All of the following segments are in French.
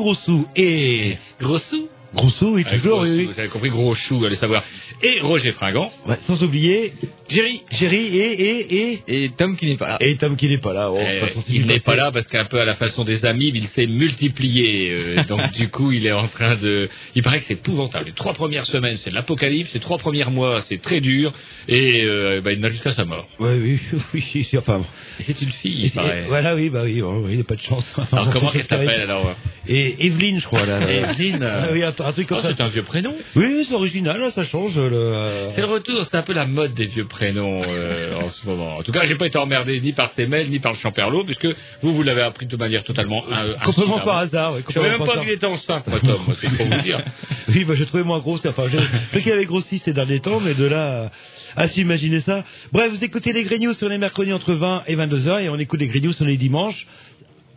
Grossou et... Grossou Grossou, oui, toujours. J'avais compris gros chou, allez savoir. Et Roger Fringant. Ouais, sans oublier Jerry. Jerry et, et, et... Et Tom qui n'est pas là. Et Tom qui n'est pas là. Oh, Eh, façon, c'est il n'est pas là parce qu'un peu à la façon des amis, il s'est multiplié. euh, donc du coup, il est en train de. Il paraît que c'est épouvantable. Les trois premières semaines, c'est l'apocalypse. Les trois premiers mois, c'est très dur. Et euh, bah, il n'a jusqu'à sa mort. Ouais, oui, oui, c'est enfin. c'est une fille, il paraît. Voilà, oui, bah oui, oh, oui, il n'a pas de chance. Alors Bon, comment qu'elle s'appelle alors Et Evelyne, je crois, là. là. Evelyne. Ah oui, un, un truc comme Oh, ça. c'est un vieux prénom. Oui, c'est original, là, ça change. Le... euh, C'est le retour, c'est un peu la mode des vieux prénoms euh, en ce moment. En tout cas, j'ai pas été emmerdé ni par ses mails ni par le champerlot, puisque vous, vous l'avez appris de manière totalement euh, Complètement par hasard. Oui, Je savais même pas qu'il était enceinte, moi, Tom, moi, c'est pour vous dire. Oui, bah, j'ai trouvé moins gros. Enfin, j'ai qu'il avait grossi ces derniers temps, mais de là à, s'imaginer ça. Bref, vous écoutez les Grignoux sur les mercredis entre 20 et 22 heures, et on écoute les Grignoux sur les dimanches.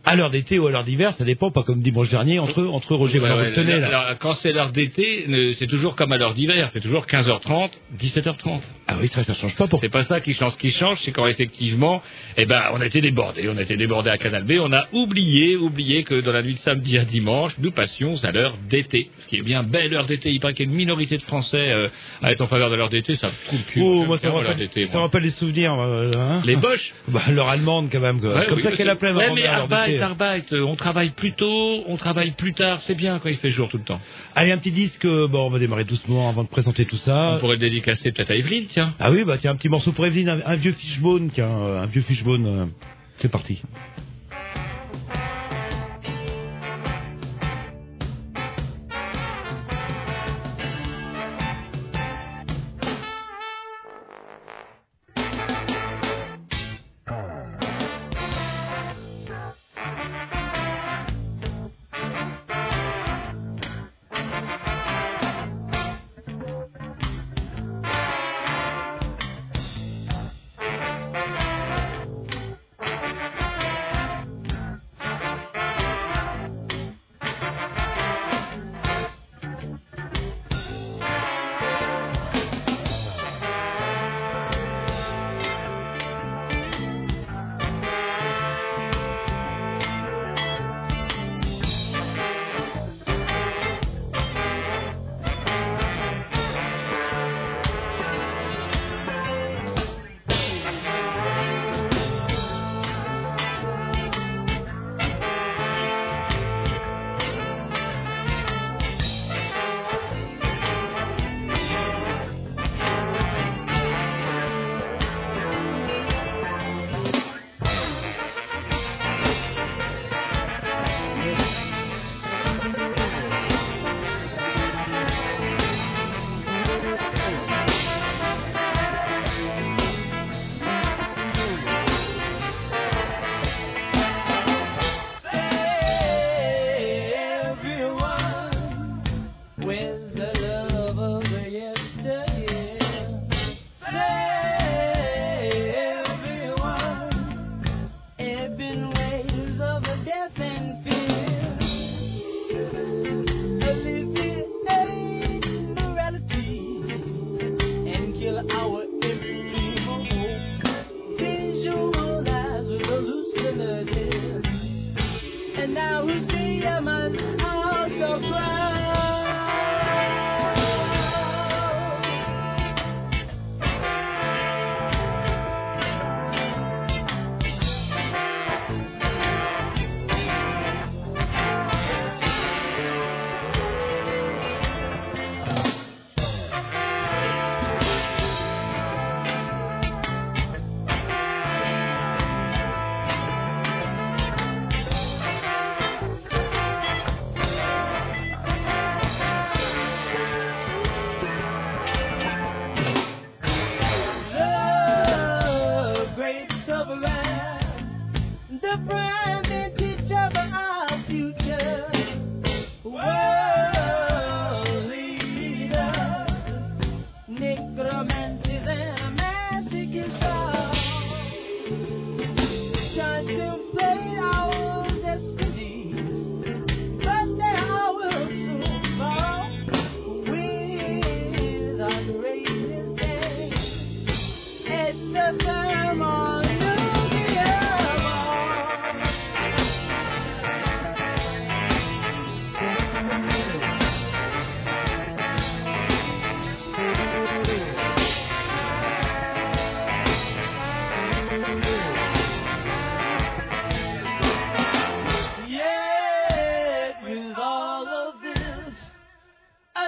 À l'heure d'été ou à l'heure d'hiver, ça dépend, pas comme dimanche dernier, entre, entre Roger Ouais, ouais, tenez, là. alors, quand c'est l'heure d'été, c'est toujours comme à l'heure d'hiver, c'est toujours 15h30, 17h30. Ah oui, ça, ça change pas pour. C'est pas ça qui change. Ce qui change, c'est quand effectivement, eh ben, on a été débordé. On a été débordé à Canal B. On a oublié, oublié que dans la nuit de samedi à dimanche, nous passions à l'heure d'été. Ce qui est bien belle heure d'été. Il paraît qu'il y a une minorité de Français euh, à être en faveur de l'heure d'été. Ça me fout le cul. Oh, moi, ça me l'heure rappelle, ça rappelle les souvenirs. euh, hein. Les Boches. Bah, leur allemande, quand même. quoi. Ouais, comme oui, ça qu'elle appelait Euh, on travaille plus tôt, on travaille plus tard. C'est bien quand il fait jour tout le temps. Allez, un petit disque. euh, Bon, on va démarrer doucement avant de présenter tout ça. On pourrait le dédicacer peut-être à Evelyne, tiens. Ah oui, bah tiens, un petit morceau pour Evelyne, un, un vieux fishbone, tiens, euh, un vieux fishbone. c'est parti.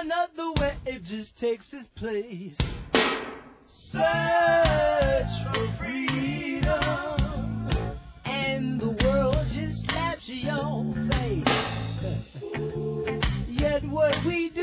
Another wave just takes its place. Search for freedom, and the world just slaps you your face. Yet what we do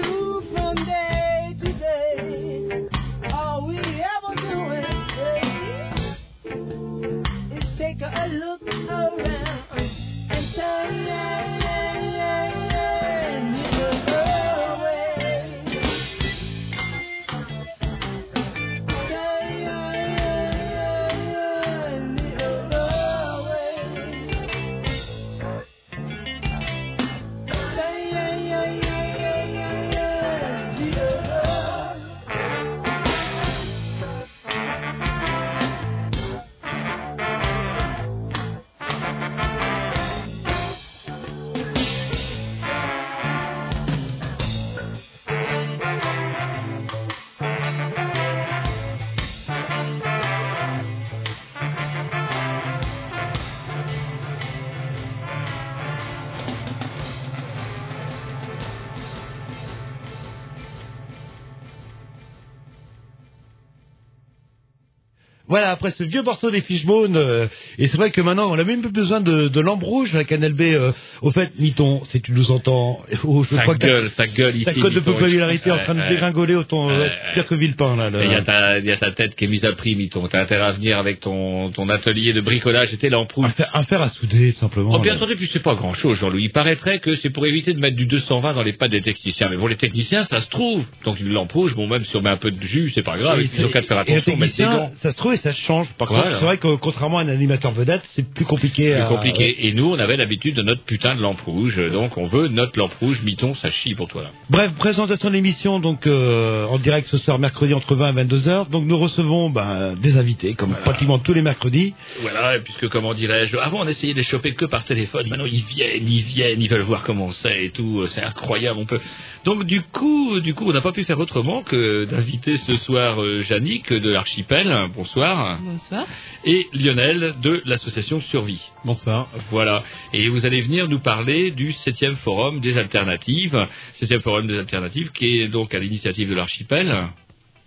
Voilà, après ce vieux morceau des Fishbone, euh, et c'est vrai que maintenant on a même plus besoin de, de lampe rouge, la Canal B. euh, au fait, Niton, si tu nous entends, oh, je Ça crois que gueule, ça gueule ici. ta cote de Miton. popularité est en train de dégringoler autant euh, pire que Villepin là. Il y, a ta, il y a ta tête qui est mise à prix, Miton. T'as intérêt à venir avec ton, ton atelier de bricolage et tes lampes rouges. un, fer, à souder simplement. Oh, bien entendu, puis c'est pas grand chose, Jean-Louis. Il paraîtrait que c'est pour éviter de mettre du 220 dans les pattes des techniciens. Mais bon, les techniciens, ça se trouve. Donc une lampe rouge, bon, même si on met un peu de jus, c'est pas grave. Ils ont qu'à faire attention, gants. Ça se trouve et ça change. Par Voilà. contre, c'est vrai que contrairement à un animateur vedette, c'est plus compliqué. Plus à- compliqué. Et nous, on avait l'habitude de notre putain de lampe rouge. Donc on veut notre lampe rouge, Miton, ça chie pour toi là. Bref, présentation de l'émission donc euh, en direct ce soir mercredi entre 20 et 22 heures. Donc nous recevons ben, des invités comme Voilà. pratiquement tous les mercredis. Voilà, et puisque comment dirais-je, avant on essayait de les choper que par téléphone, maintenant ils viennent, ils viennent, ils veulent voir comment c'est et tout, euh, c'est incroyable, on peut. Donc du coup, du coup, on n'a pas pu faire autrement que d'inviter ce soir euh, Yannick de l'archipel, bonsoir, Bonsoir. et Lionel de l'association Survie. Bonsoir. Voilà. Et vous allez venir nous parler du septième forum des alternatives, septième forum des alternatives qui est donc à l'initiative de l'archipel.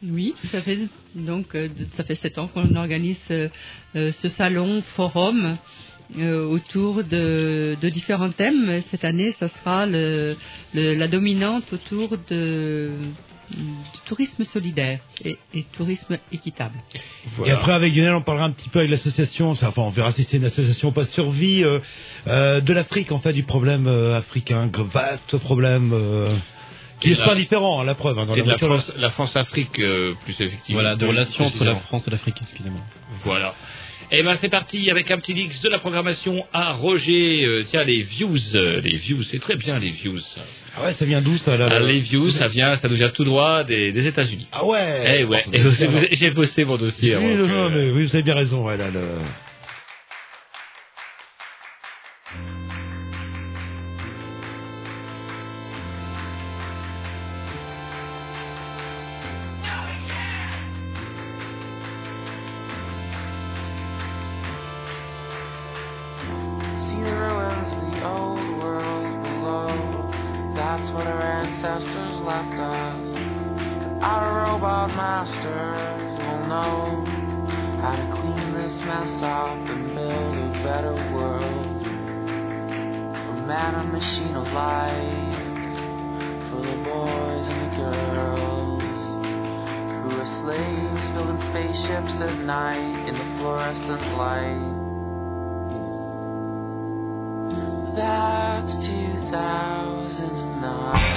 Oui, ça fait donc euh, ça fait sept ans qu'on organise euh, euh, ce salon forum euh, autour de, de différents thèmes. Cette année, ça sera le, le- la dominante autour de du tourisme solidaire et, et tourisme équitable. Et après avec Lionel, on parlera un petit peu avec l'association. Enfin, on verra si c'est une association pas survie euh, euh, de l'Afrique en fait du problème euh, africain, vaste problème. euh, qui Et est la- pas différent, hein, la preuve. Hein, dans Et de la France, la France-Afrique, euh, plus effectivement. Voilà, de relations entre la. France et l'Afrique, excusez-moi. Voilà. Eh ben c'est parti avec un petit mix de la programmation à Roger. Euh, tiens les views, euh, les views, c'est très bien les views. Ah ouais, ça vient d'où ça là le- les views, ça vient, ça nous vient tout droit des, des États-Unis. Ah ouais. Eh ouais. Oh, J'ai bossé mon dossier. Oui, non, que- mais oui, vous avez bien raison. Ouais, là, le- machine alike. For the boys and the girls. Who are slaves building spaceships at night in the fluorescent light. That's 2009.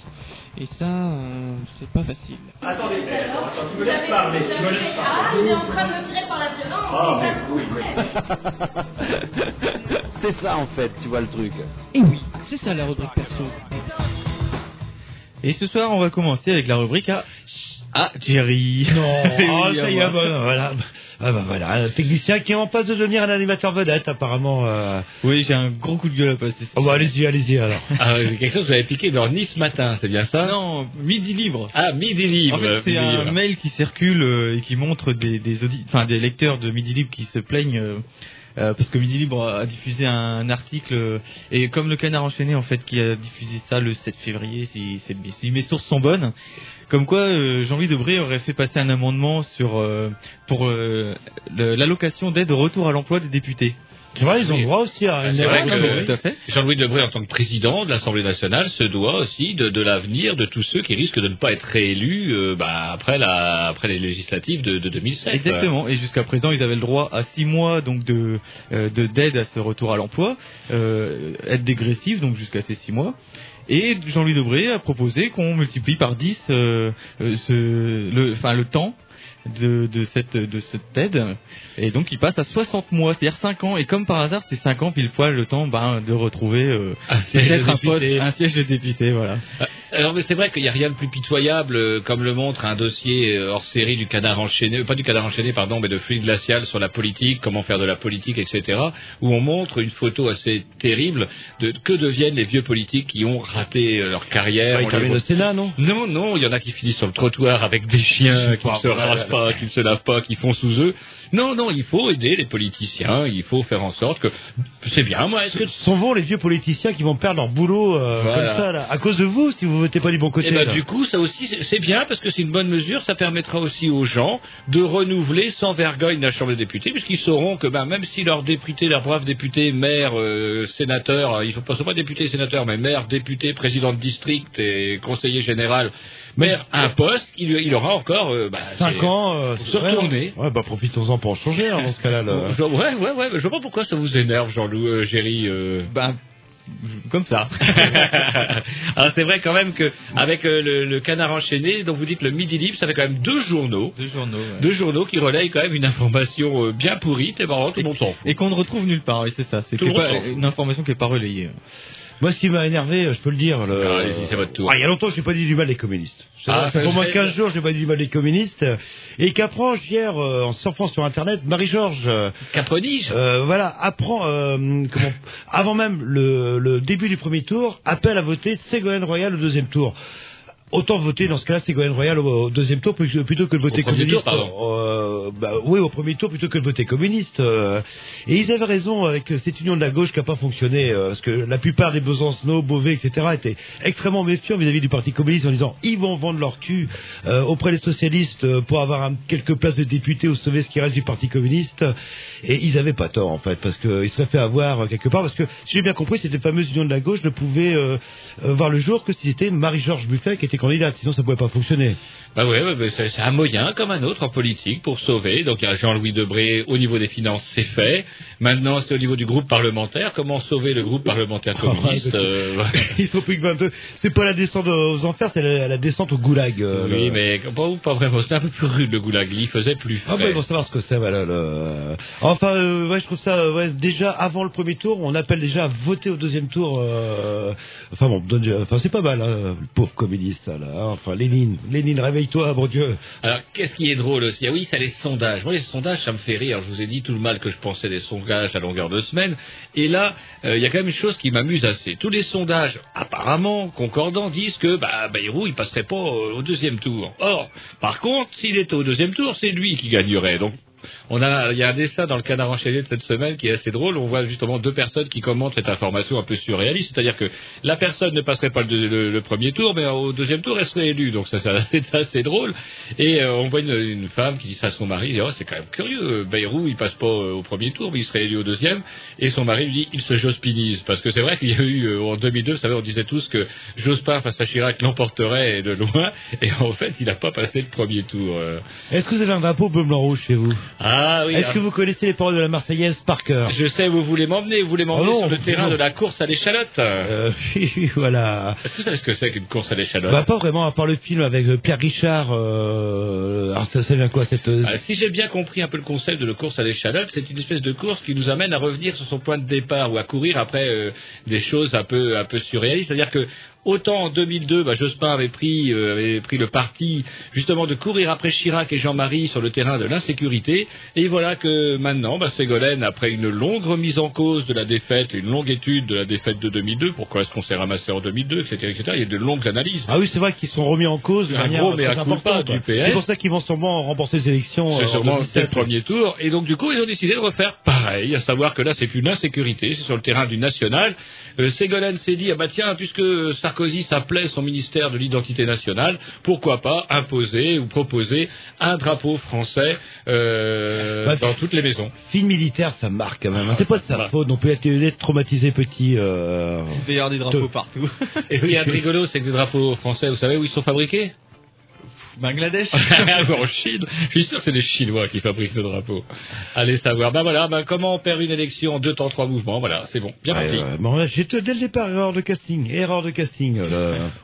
Et ça, euh, c'est pas facile. Attendez, mais attends, tu me laisses parler, vous tu avez me laisses fait- parler. Ah, il est en train de me tirer par la violence. Ah, ça mais oui, plaît. C'est ça en fait, tu vois le truc. Et oui, c'est ça la rubrique perso. Et ce soir, on va commencer avec la rubrique à Ah, Jerry. Non, oh, ça y est, à bah, voilà. Ah bah voilà, un technicien qui est en passe de devenir un animateur vedette, apparemment. Euh... Oui, j'ai un gros coup de gueule à passer. Oh, bah, allez-y, allez-y alors. Ah, c'est quelque chose que avez piqué dans Nice matin, c'est bien ça? Non, midi libre. Ah, midi libre. En fait, c'est un libre. mail qui circule euh, et qui montre des des, audi- enfin, des lecteurs de Midi Libre qui se plaignent euh, parce que Midi Libre a diffusé un, article euh, et comme le Canard enchaîné en fait qui a diffusé ça le 7 février si, mes sources sont bonnes, comme quoi euh, Jean-Louis Debré aurait fait passer un amendement sur euh, pour l'allocation d'aide au retour à l'emploi des députés. C'est vrai, ils ont Oui. le droit aussi à Ah, une c'est vrai erreur que- de- Oui, tout à fait. Jean-Louis Debré, en tant que président de l'Assemblée nationale, se doit aussi de, de l'avenir de tous ceux qui risquent de ne pas être réélus euh, bah, après, la, après les législatives de, de 2007. Exactement. Et jusqu'à présent, ils avaient le droit à six mois donc de euh, de- d'aide à ce retour à l'emploi, euh, aide dégressive donc jusqu'à ces six mois. Et Jean-Louis Debré a proposé qu'on multiplie par 10 euh, euh, ce, le, enfin le temps de, de cette de cette aide. Et donc il passe à 60 mois. C'est-à-dire 5 ans. Et comme par hasard c'est 5 ans pile poil le temps ben, de retrouver euh, Un siège de peut-être un, poste, un siège de député voilà Alors mais c'est vrai qu'il n'y a rien de plus pitoyable, euh, comme le montre un dossier euh, hors série du canard enchaîné, euh, pas du canard enchaîné, pardon, mais de fluide glacial sur la politique, comment faire de la politique, etc., où on montre une photo assez terrible de que deviennent les vieux politiques qui ont raté leur carrière. Ouais, On quand les le Sénat, non? Non, non, il y en a qui finissent sur le trottoir avec des chiens qui ne se rasent pas, qui ne se lavent pas, qui font sous eux. Non, non, il faut aider les politiciens, il faut faire en sorte que c'est bien, moi, est-ce que sont vous les vieux politiciens qui vont perdre leur boulot euh, Voilà. comme ça, là, à cause de vous, si vous votez pas du bon côté. Eh ben, du coup, ça aussi, c'est- bien parce que c'est une bonne mesure. Ça permettra aussi aux gens de renouveler sans vergogne la Chambre des députés, puisqu'ils sauront que ben, même si leurs députés, leurs braves députés, maires, euh, sénateurs, euh, il faut pas seulement députés, sénateurs, mais maires, députés, présidents de district et conseiller général, maire un poste, il, il aura encore euh, ben, 5 c'est- ans, euh, pour se vrai, retourner. Ouais, bah profitons-en pour en changer, hein, dans ce cas-là. ouais, ouais, ouais, mais je vois pas pourquoi ça vous énerve, Jean-Loup, euh, Géry. euh. ben comme ça. Alors c'est vrai quand même que avec euh, le, le canard enchaîné, donc vous dites le midi libre, ça fait quand même deux journaux, Deux journaux. ouais. deux journaux qui relayent quand même une information euh, bien pourrie, et marrant, tout le monde s'en fout. Et qu'on ne retrouve nulle part, oui, c'est ça. C'est pas- une information qui n'est pas relayée. Moi, ce qui m'a énervé, euh, je peux le dire. Le... Alors, allez-y, c'est votre tour. Ah, il y a longtemps que je n'ai pas dit du mal des communistes. C'est Ah, ça fait au moins c'est- 15 jours que je n'ai pas dit du mal des communistes. Et qu'apprend hier, euh, en surfant sur Internet, Marie-Georges, euh, Qu'apprenige euh, voilà, apprend, euh, comment, avant même le, le début du premier tour, appelle à voter Ségolène Royal au deuxième tour. Autant voter dans ce cas-là Ségolène Royal au, deuxième tour plutôt, que de voter communiste. tour. Euh, bah, oui, au premier tour plutôt que de voter communiste. euh. et ils avaient raison avec cette union de la gauche qui n'a pas fonctionné, euh, parce que la plupart des Besancenot, Beauvais, etc. étaient extrêmement méfiants vis-à-vis du Parti communiste en disant ils vont vendre leur cul euh, auprès des socialistes euh, pour avoir un- quelques places de députés ou sauver ce qui reste du Parti communiste. Et ils avaient pas tort en fait, parce qu'ils seraient fait avoir euh, quelque part, parce que si j'ai bien compris, cette fameuse union de la gauche ne pouvait euh, euh, voir le jour que si c'était Marie-Georges Buffet qui était candidate, sinon ça pouvait pas fonctionner. Bah ouais, bah c'est un moyen comme un autre en politique pour sauver. Donc il y a Jean-Louis Debré au niveau des finances, c'est fait. Maintenant c'est au niveau du groupe parlementaire. Comment sauver le groupe parlementaire Oh, communiste euh, voilà. Ils sont plus que 22. C'est pas la descente aux enfers, c'est la, la descente au goulag. euh, Oui, le- mais pas, pas vraiment. C'était un peu plus rude le goulag. Il faisait plus Ah frais. bah ils vont savoir ce que c'est, voilà. Le... Enfin, euh, ouais, je trouve ça, euh, ouais, déjà avant le premier tour, on appelle déjà à voter au deuxième tour. Enfin bon, enfin c'est pas mal, hein, le pauvre communiste là. hein. Enfin, Lénine, Lénine, Alors, qu'est-ce qui est drôle aussi? Ah oui, ça les sondages. Moi, les sondages, ça me fait rire. Je vous ai dit tout le mal que je pensais des sondages à longueur de semaine. Et là, euh, il y a quand même une chose qui m'amuse assez. Tous les sondages, apparemment concordants, disent que bah, Bayrou, il passerait pas euh, au deuxième tour. Or, par contre, s'il était au deuxième tour, c'est lui qui gagnerait. Donc, on a, il y a un dessin dans le canard enchaîné de cette semaine qui est assez drôle. On voit justement deux personnes qui commentent cette information un peu surréaliste. C'est-à-dire que la personne ne passerait pas le, premier tour, mais au deuxième tour, elle serait élue. Donc ça, c'est assez drôle. Et euh, on voit une, femme qui dit ça à son mari. Oh, c'est quand même curieux. Bayrou, il passe pas euh, au premier tour, mais il serait élu au deuxième. Et son mari lui dit, il se jospinise. Parce que c'est vrai qu'il y a eu, euh, en 2002, vous savez, on disait tous que Jospin face à Chirac l'emporterait de loin. Et en fait, il n'a pas passé le premier tour. Est-ce que vous avez un drapeau bleu blanc rouge chez vous? Ah oui. Est-ce alors- que vous connaissez les paroles de la Marseillaise par cœur? Je sais vous voulez m'emmener. Vous voulez m'emmener Oh non, sur le non. terrain de la course à l'échalote. euh, Voilà. Est-ce que vous savez ce que c'est qu'une course à l'échalote? Bah pas vraiment, à part le film avec euh, Pierre Richard. Euh... Alors ça, ça vient quoi cette euh, Ah, si j'ai bien compris un peu le concept de la course à l'échalote, c'est une espèce de course qui nous amène à revenir sur son point de départ ou à courir après euh, des choses un peu un peu surréalistes. C'est-à-dire que autant en 2002, bah, Jospin avait pris euh, avait pris le parti justement de courir après Chirac et Jean-Marie sur le terrain de l'insécurité, et voilà que maintenant, bah, Ségolène, après une longue remise en cause de la défaite, une longue étude de la défaite de 2002, pourquoi est-ce qu'on s'est ramassé en 2002, etc., etc. Il y a de longues analyses. Ah oui, c'est vrai qu'ils sont remis en cause de Un manière gros très mea culpa importante. du PS. C'est pour ça qu'ils vont sûrement remporter les élections. C'est euh, en sûrement 2017. c'est le premier tour. Et donc, du coup, ils ont décidé de refaire pareil, à savoir que là, c'est plus l'insécurité, c'est sur le terrain du national. Euh, Ségolène s'est dit, ah bah tiens, puisque Sarkozy s'appelait son ministère de l'identité nationale, pourquoi pas imposer ou proposer un drapeau français euh, Bah, dans toutes les maisons. Film militaire, ça marque quand même. hein. C'est pas de sa faute non plus d'être traumatisé petit. Euh... Il peut y avoir des drapeaux partout. Et ce qui est rigolo, c'est que les drapeaux français, vous savez où ils sont fabriqués? Bangladesh en Chine. Je suis sûr que c'est les Chinois qui fabriquent le drapeau. Allez savoir. Ben voilà, ben comment on perd une élection en deux temps, trois mouvements. Voilà, c'est bon. Bien parti. ouais. Bon, j'ai dès le départ erreur de casting, erreur de casting. là.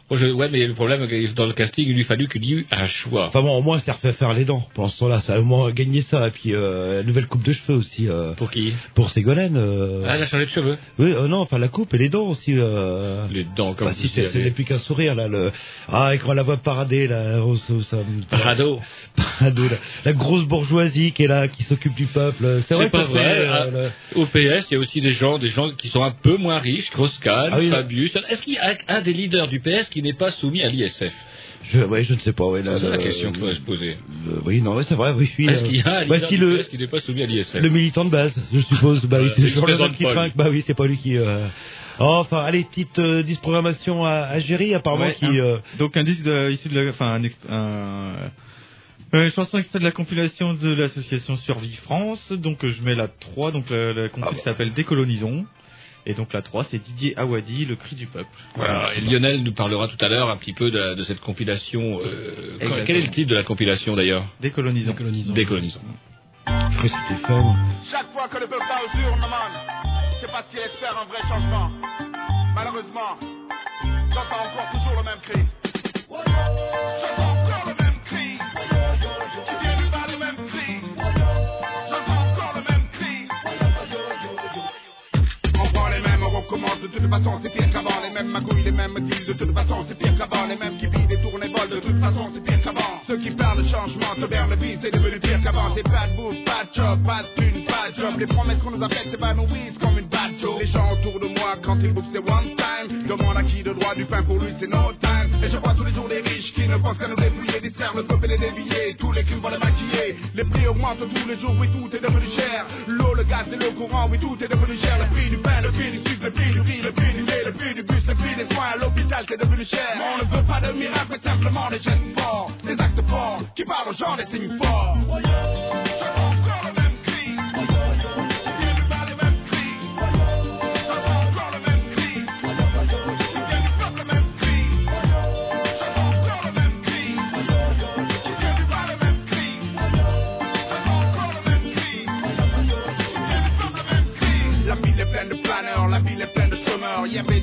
Moi, je- ouais, mais le problème, c'est que dans le casting, il lui fallu qu'il y ait eu un choix. Enfin bon, au moins, ça refait faire les dents. Pendant ce temps-là, ça a au moins gagné ça. Et puis, euh, nouvelle coupe de cheveux aussi. euh, Pour qui? pour Ségolène. euh, Ah, elle a changé de cheveux. Oui, euh, non, enfin la coupe et les dents aussi. Euh... Les dents, comme Bah, si, c'est savez. ce n'est plus qu'un sourire là. Le... Ah, et quand on la voit parader là, oh, ça Parado. Parado, la, la grosse bourgeoisie qui est là, qui s'occupe du peuple. C'est vrai, pas vrai. euh, Au PS, il y a aussi des gens, des gens qui sont un peu moins riches, Strauss-Kahn, Ah oui. Fabius. Est-ce qu'il y a un des leaders du PS qui n'est pas soumis à l'ISF? Je, ouais, je ne sais pas. Ouais, C'est la question qu'il faudrait se poser. oui, non, ouais, c'est vrai. Oui, oui. Est-ce euh, qu'il y a un bah, si le, qui n'est pas soumis à l'ISF? le militant de base, je suppose. Bah oui, c'est toujours le qui trinque. Bah oui, c'est pas lui qui. Euh... oh, enfin, allez, petite euh, disprogrammation à, à Géry, apparemment Ouais, qui. un- euh, Donc un disque de, issu de la, enfin un, ext- un euh, une chanson extrait de la compilation de l'association Survie France. Donc je mets la 3, donc la, la compil Ah bah. s'appelle Décolonisons. Et donc la 3, c'est Didier Awadi, Le cri du peuple. Voilà, et Lionel nous parlera tout à l'heure un petit peu de, la- de cette compilation. euh, quel est le titre de la compilation d'ailleurs? Décolonisons. Décolonisons. je crois que c'était fun. Chaque fois que le peuple parle sur man, c'est parce qu'il espère un vrai changement. Malheureusement, j'entends encore toujours le même cri. Recommence de toute façon, c'est pire qu'avant. Les mêmes magouilles, les mêmes deals, de toute façon, c'est pire qu'avant. Les mêmes qui vident et tournent et volent, de toute façon, c'est pire qu'avant. Ceux qui parlent changement, te le vie, c'est devenu pire qu'avant. C'est pas de bouffe, pas de job, pas de thune, pas de job. Les promesses qu'on nous a faites s'évanouissent comme une bad. Les gens autour de moi, quand ils bouffent, c'est one time. Demande à qui de droit du pain pour lui, c'est no time. Et je vois tous les jours des riches qui ne pensent qu'à nous dépouiller, distraire le peuple et les dévier. Les prix augmentent tous les jours, oui, tout est devenu cher. L'eau, le gaz et le courant, oui, tout est devenu cher. Le prix du pain, le prix du sucre, le prix du riz, le prix du lait, le prix du bus, le prix des soins à l'hôpital, c'est devenu cher. Mais on ne veut pas de miracle, mais simplement des gestes forts, des actes forts, qui parlent aux gens des signes forts.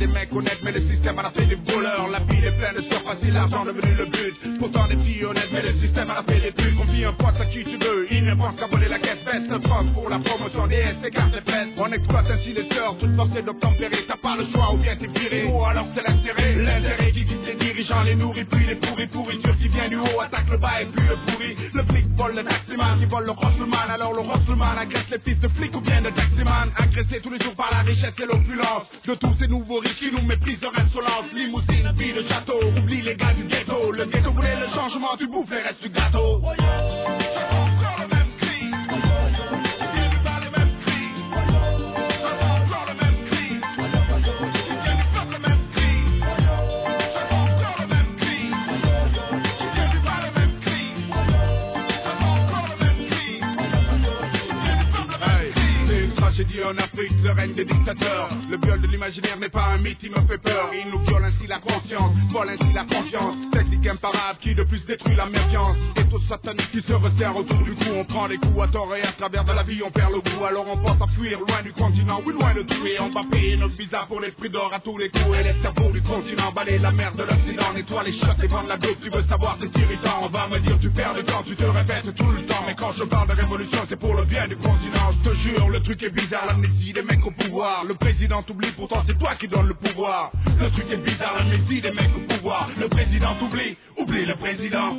Des mecs honnêtes, mais le système en a fait des voleurs. La ville est pleine de surface, facile, l'argent devenu le but. Pourtant des filles honnêtes, mais le système en a fait des trucs. Confie un poste à qui tu veux, il ne pense qu'à voler la caisse veste. Pomme pour la promotion des S, cartes et fesses. On exploite ainsi les sœurs, toutes forcées d'obtempérer. T'as pas le choix ou bien t'es viré. Oh, alors c'est l'intérêt. L'intérêt qui quitte les dirigeants, les nourrit, puis les pourris, pourriture qui vient du haut, attaque le bas et puis le pourri. Le flic vole le taximan, qui vole le Rosselman. Alors le Rosselman agresse les fils de flics ou bien de taximan. Agressé tous les jours par la richesse et l'opulence. De tous ces nouveaux riches qui nous méprisent leur insolence. Limousine, vie de château, oublie les gars du ghetto. Le ghetto voulait le changement, tu bouffes les restes du gâteau. En Afrique, le règne des dictateurs. Le viol de l'imaginaire n'est pas un mythe, il me fait peur. Il nous viole ainsi la conscience, vole ainsi la confiance. Technique imparable qui de plus détruit la méfiance. Et tout satanique qui se resserre autour du cou. On prend les coups à tort et à travers de la vie, on perd le goût. Alors on pense à fuir loin du continent, oui, loin de tout. Et on va payer notre visa pour les prix d'or à tous les coups. Et les cerveaux du continent, balayer la mer de l'Occident. Nettoie les shots et vendre la dope, tu veux savoir, c'est irritant. On va me dire, tu perds le temps, tu te répètes tout le temps. Mais quand je parle de révolution, c'est pour le bien du continent. Je te jure, le truc est bizarre, l'amnésie des mecs au pouvoir. Le président t'oublie, pourtant c'est toi qui donne le pouvoir. Le truc est bizarre, l'amnésie des mecs au pouvoir. Le président t'oublie, oublie le président.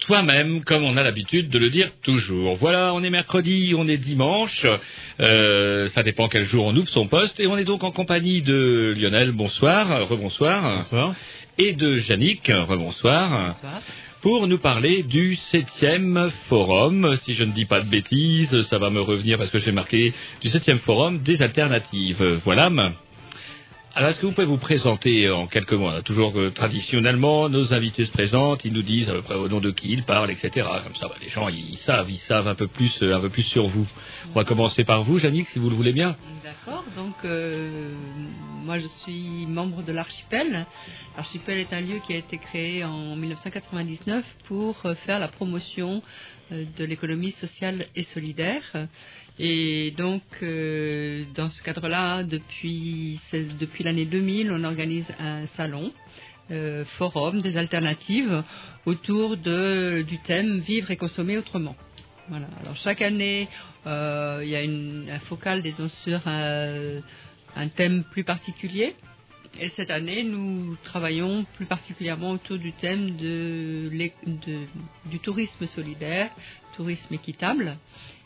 Toi-même, comme on a l'habitude de le dire toujours. Voilà, on est mercredi, on est dimanche, euh, ça dépend quel jour on ouvre son poste, et on est donc en compagnie de Lionel, bonsoir, rebonsoir. Bonsoir. Et de Yannick, rebonsoir. Pour nous parler du septième forum, si je ne dis pas de bêtises, ça va me revenir parce que j'ai marqué du septième forum des alternatives. Voilà. Alors, est-ce que vous pouvez vous présenter en quelques mots a Toujours euh, traditionnellement, nos invités se présentent, ils nous disent à peu près au nom de qui ils parlent, etc. Comme ça, bah, les gens, ils savent, ils savent un peu plus, euh, un peu plus sur vous. On va commencer par vous, Yannick, si vous le voulez bien. D'accord, donc euh, moi je suis membre de l'Archipel. L'Archipel est un lieu qui a été créé en 1999 pour faire la promotion de l'économie sociale et solidaire. Et donc, euh, dans ce cadre-là, depuis, depuis l'année 2000, on organise un salon, euh, forum des alternatives autour de, du thème Vivre et consommer autrement. Voilà. Alors chaque année, euh, il y a un focal, sur un, thème plus particulier. Et cette année, nous travaillons plus particulièrement autour du thème de, de- du tourisme solidaire, tourisme équitable,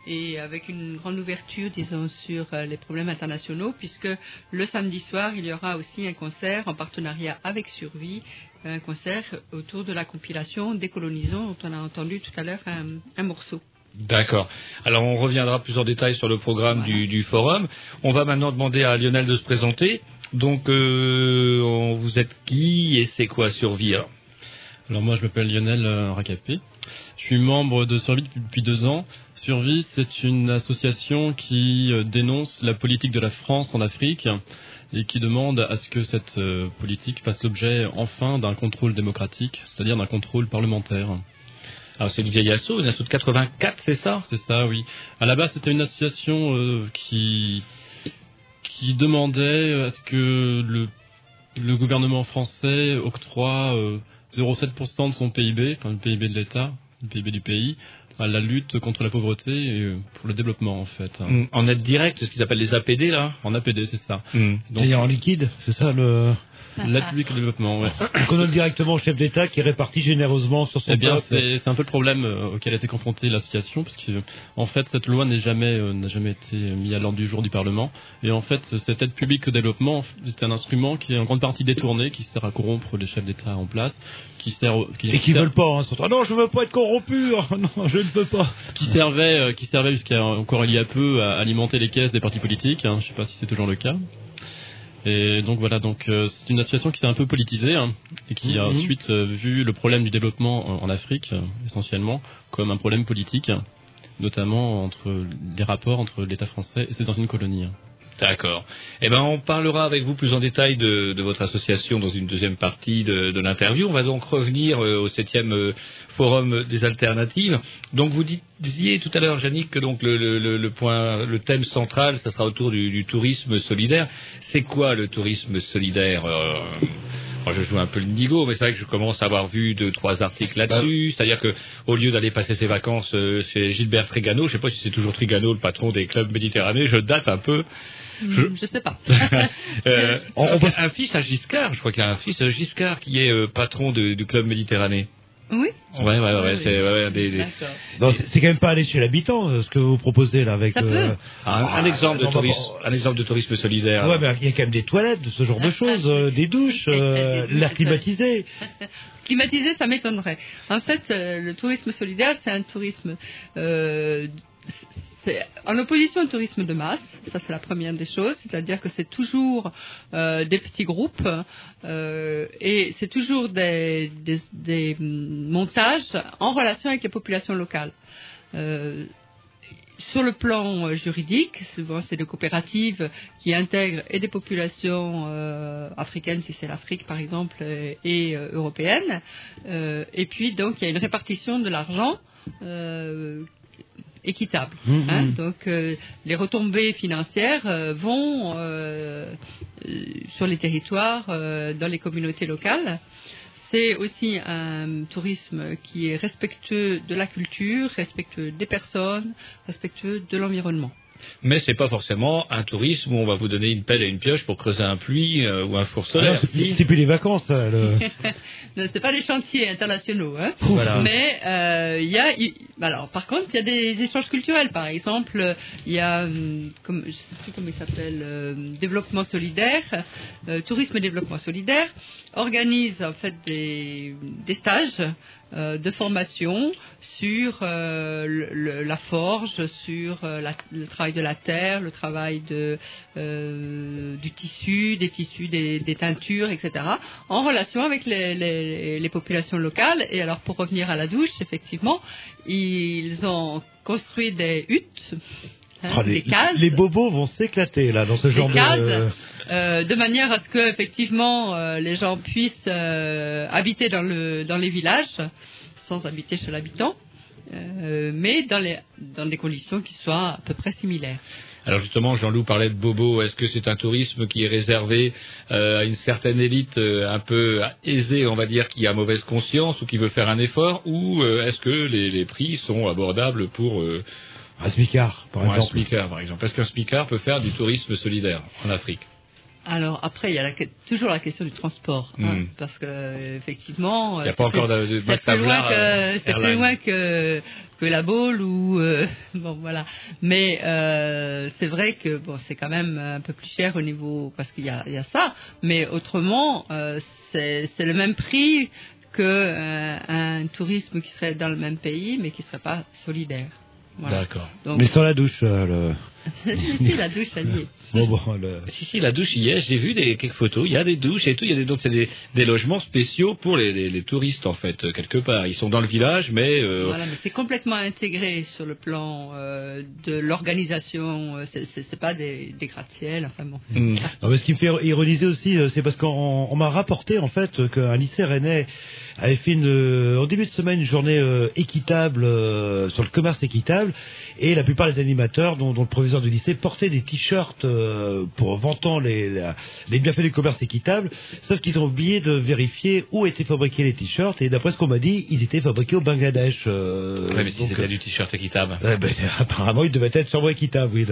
et avec une grande ouverture, disons, sur euh, les problèmes internationaux, puisque le samedi soir, il y aura aussi un concert en partenariat avec Survie, un concert autour de la compilation Décolonisons, dont on a entendu tout à l'heure un, un morceau. D'accord. Alors, on reviendra plus en détail sur le programme du, du forum. On va maintenant demander à Lionel de se présenter. Donc, euh, vous êtes qui et c'est quoi Survie alors? Alors moi je m'appelle Lionel euh, Racapé. Je suis membre de Survie depuis, deux ans. Survie c'est une association qui euh, dénonce la politique de la France en Afrique et qui demande à ce que cette euh, politique fasse l'objet enfin d'un contrôle démocratique, c'est-à-dire d'un contrôle parlementaire. Alors c'est une vieille asso, une asso de 84, c'est ça? C'est ça, oui. À la base c'était une association euh, qui qui demandait à ce que le le gouvernement français octroie euh, 0,7% de son PIB, enfin le PIB de l'État, le PIB du pays, à la lutte contre la pauvreté et euh, pour le développement en fait. Mm, En aide directe, ce qu'ils appellent les APD là En APD, c'est ça. Mm. C'est en liquide, c'est ça le. L'aide publique au développement, ouais. Qu'on donne directement au chef d'État qui répartit généreusement sur son Eh bien, c'est un peu le problème euh, auquel a été confrontée l'association, parce que en fait, cette loi n'est jamais euh, n'a jamais été mise à l'ordre du jour du Parlement. Et en fait, cette aide publique au développement, c'est un instrument qui est en grande partie détourné, qui sert à corrompre les chefs d'État en place, qui sert qui, Et qui sert- veulent pas, hein, surtout. Ah non, je veux pas être corrompu, ah non, je ne peux pas. qui servait, euh, qui servait jusqu'à encore il y a peu à alimenter les caisses des partis politiques. Hein, je sais pas si c'est toujours le cas. Et donc voilà, donc euh, c'est une association qui s'est un peu politisée hein, et qui a Mhm. ensuite euh, vu le problème du développement en, en Afrique euh, essentiellement comme un problème politique, notamment entre les rapports entre l'État français et ses anciennes colonies. D'accord. Eh ben, on parlera avec vous plus en détail de, de votre association dans une deuxième partie de, de l'interview. On va donc revenir euh, au septième euh, forum des alternatives. Donc, vous disiez tout à l'heure, Yannick, que donc le, le- le- le point, le thème central, ça sera autour du, du tourisme solidaire. C'est quoi le tourisme solidaire Euh, moi, je joue un peu le nigo, mais c'est vrai que je commence à avoir vu deux, trois articles là-dessus. C'est-à-dire que, au lieu d'aller passer ses vacances chez Gilbert Trigano, je sais pas si c'est toujours Trigano, le patron des clubs méditerranéens, je date un peu. Je- Hmm, Je sais pas. Euh, on passe un fils à Giscard, je crois qu'il y a un fils à Giscard qui est euh, patron de- du club méditerranéen. Oui. Ouais, ouais, ouais, Oui, oui. c'est ouais, ouais, des, des- D'accord. Non, c'est c'est quand même pas aller chez l'habitant, euh, ce que vous proposez là avec. Euh, un, un exemple de tourisme, un exemple de tourisme solidaire. Ouais, mais il y a quand même des toilettes, ce genre de choses, euh, des douches, euh, l'air climatisé. Climatisé, ça m'étonnerait. En fait, euh, le tourisme solidaire, c'est un tourisme euh, en opposition au tourisme de masse. Ça, c'est la première des choses. C'est-à-dire que c'est toujours euh, des petits groupes euh, et c'est toujours des, montages en relation avec les populations locales. Euh, sur le plan juridique, souvent c'est des coopératives qui intègrent et des populations africaines, si c'est l'Afrique par exemple, et européennes. Et puis donc il y a une répartition de l'argent équitable. Mhm. hein. donc euh, les retombées financières euh, vont euh, sur les territoires, dans les communautés locales. C'est aussi un tourisme qui est respectueux de la culture, respectueux des personnes, respectueux de l'environnement. Mais c'est pas forcément un tourisme où on va vous donner une pelle et une pioche pour creuser un puits euh, ou un four solaire. Ah, c'est plus- c'est plus les vacances, ça. le- Non, c'est pas des chantiers internationaux, hein. Voilà. Mais euh, il y a, alors par contre, il y a des échanges culturels. Par exemple, euh, il y a, hum, comme, je sais plus comment il s'appelle, euh, développement solidaire, euh, tourisme et développement solidaire, organise en fait des, des stages euh, de formation sur euh, la forge, sur euh, la- le travail de la terre, le travail de, euh, du tissu, des tissus, des, teintures, etc., en relation avec les- les populations locales. Et alors, pour revenir à la douche, effectivement, ils ont construit des huttes, hein, Ah, les, cases. les bobos vont s'éclater là dans ce genre de. euh, de manière à ce que effectivement euh, les gens puissent euh, habiter dans le dans les villages sans habiter chez l'habitant, euh, mais dans les dans des conditions qui soient à peu près similaires. Alors justement, Jean-Loup parlait de Bobo. Est-ce que c'est un tourisme qui est réservé euh, à une certaine élite euh, un peu aisée, on va dire, qui a mauvaise conscience ou qui veut faire un effort, ou euh, est-ce que les, les prix sont abordables pour euh, un smicard, par exemple. par exemple Est-ce qu'un smicard peut faire du tourisme solidaire en Afrique Alors après, il y a la toujours la question du transport, hein, Hmm. parce que euh, effectivement, Il y a euh, pas c'est encore plus- de- de c'est plus loin que euh, c'est plus Airlines. loin que que la Baule ou euh, bon voilà. Mais euh, c'est vrai que bon, c'est quand même un peu plus cher au niveau parce qu'il y a, il y a ça, mais autrement, euh, c'est c'est le même prix que euh, un tourisme qui serait dans le même pays, mais qui serait pas solidaire. Voilà. D'accord. Donc- Mais sans la douche. euh, le... si la douche, elle y est. Bon, bon, le- Si, si, la douche y est. J'ai vu des, quelques photos. Il y a des douches et tout. Il y a des, donc c'est des, des logements spéciaux pour les, les, les touristes, en fait, quelque part. Ils sont dans le village, mais euh, Voilà, mais c'est complètement intégré sur le plan euh, de l'organisation. euh, C'est, c'est, c'est pas des, des gratte-ciel. Enfin bon. hmm. Non, mais ce qui me fait ironiser aussi, c'est parce qu'on on m'a rapporté en fait qu'un lycée rennais avait fait une, euh, en début de semaine une journée euh, équitable euh, sur le commerce équitable, et la plupart des animateurs, dont, dont le proviseur du lycée, portaient des t-shirts euh, pour vantant les, la- les bienfaits du commerce équitable, sauf qu'ils ont oublié de vérifier où étaient fabriqués les t-shirts, et d'après ce qu'on m'a dit, ils étaient fabriqués au Bangladesh. euh, Ouais, mais si c'était du t-shirt équitable. euh, ben, apparemment, il devait être sûrement équitable, oui.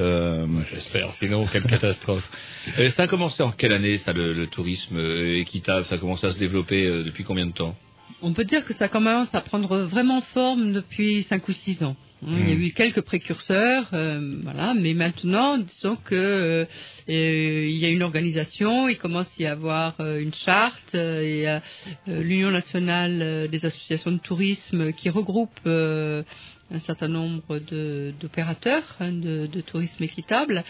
J'espère, sinon quelle catastrophe. Euh, ça a commencé en quelle année, ça, le, le tourisme euh, équitable? Ça a commencé à se développer euh, depuis combien de temps? On peut dire que ça commence à prendre vraiment forme depuis 5 ou 6 ans. Hein, Il y a Mm. eu quelques précurseurs, euh, voilà, mais maintenant, disons que euh, euh, il y a une organisation, il commence à y avoir euh, une charte, et l'Union nationale des associations de tourisme qui regroupe un certain nombre d'opérateurs hein, de, tourisme équitable.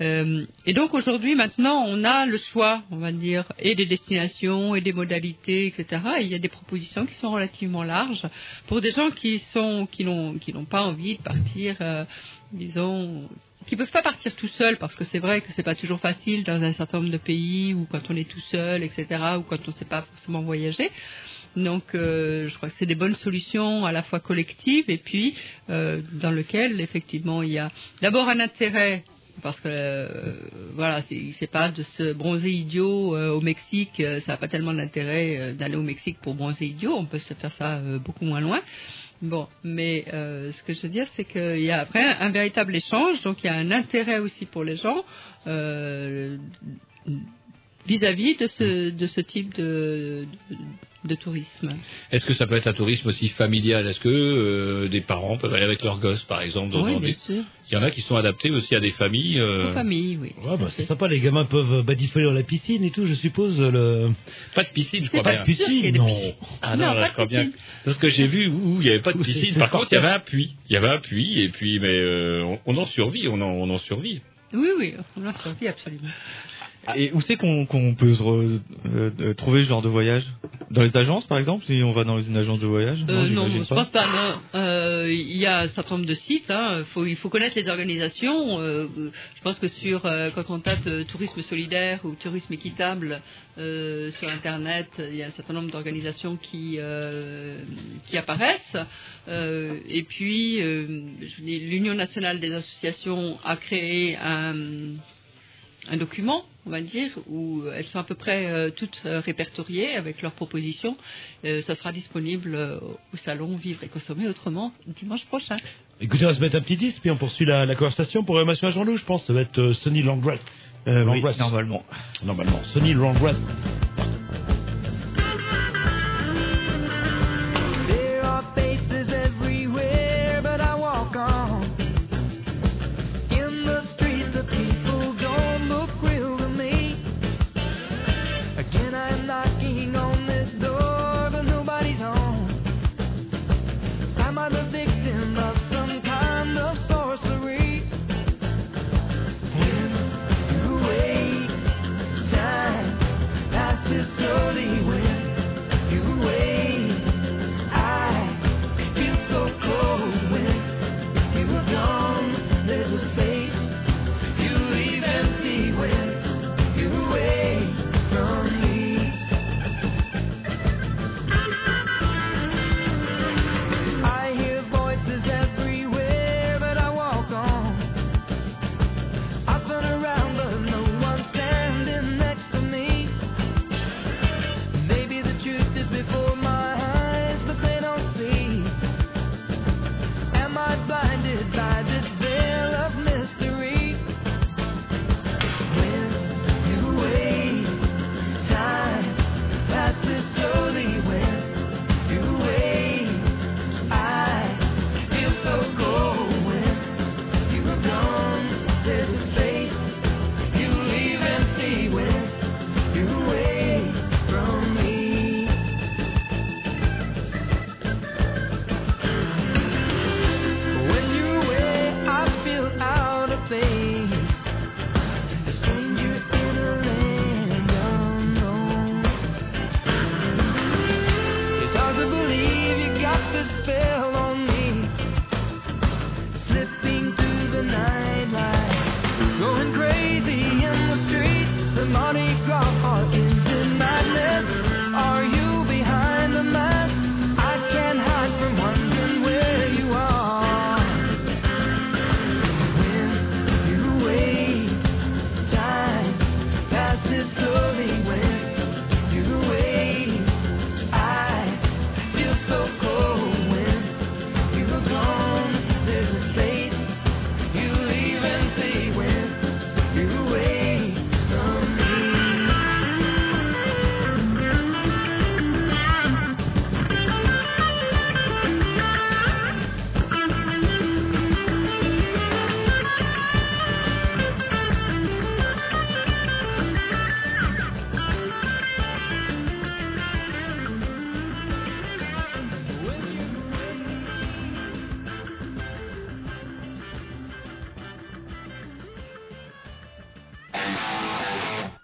Euh, et donc aujourd'hui, maintenant, on a le choix, on va dire, et des destinations, et des modalités, etc. Et il y a des propositions qui sont relativement larges pour des gens qui sont qui n'ont qui n'ont pas envie de partir, euh, disons, qui peuvent pas partir tout seuls parce que c'est vrai que c'est pas toujours facile dans un certain nombre de pays ou quand on est tout seul, etc. ou quand on ne sait pas forcément voyager. Donc, euh, je crois que c'est des bonnes solutions à la fois collectives et puis euh, dans lequel effectivement il y a d'abord un intérêt parce que euh, voilà, c'est pas de se bronzer idiot euh, au Mexique, ça n'a pas tellement d'intérêt d'aller au Mexique pour bronzer idiot, on peut se faire ça beaucoup moins loin. Bon, mais ce que je veux dire, c'est qu'il y a après un, véritable échange, donc il y a un intérêt aussi pour les gens vis-à-vis de ce de ce type de, de tourisme. Est-ce que ça peut être un tourisme aussi familial? Est-ce que euh, des parents peuvent aller avec leurs gosses, par exemple dans, Oui, dans bien des- sûr. Il y en a qui sont adaptés aussi à des familles. euh, Aux familles, oui. Ouais, bah, c'est sympa, les gamins peuvent badifoler dans la piscine et tout, je suppose. Le... Pas de piscine, je crois pas bien. y ait des non. Ah Non, non, là, pas je crois de bien. piscine. Parce que j'ai vu où il n'y avait pas de piscine. Par contre, il y avait un puits. Il y avait un puits et puis, mais euh, on, on en survit, on en, on en survit. Oui, oui, on en survit absolument. Et où c'est qu'on peut re- euh, euh, trouver ce genre de voyage? Dans les agences, par exemple, si on va dans une agence de voyage? Euh, non, j'imagine je pense pas. Euh, Il y a un certain nombre de sites. Hein. Faut, il faut connaître les organisations. Euh, je pense que sur euh, quand on tape euh, tourisme solidaire ou tourisme équitable euh, sur Internet, il y a un certain nombre d'organisations qui euh, qui apparaissent. Euh, et puis, euh, l'Union nationale des associations a créé un un document, on va dire, où elles sont à peu près euh, toutes euh, répertoriées avec leurs propositions. Euh, ça sera disponible euh, au salon Vivre et consommer autrement dimanche prochain. Écoutez, on va se mettre un petit disque, puis on poursuit la, la conversation pour euh, Monsieur Jean-Loup, je pense. Ça va être euh, Sonny Landreth. Euh, oui, normalement. Normalement. Sonny Landreth.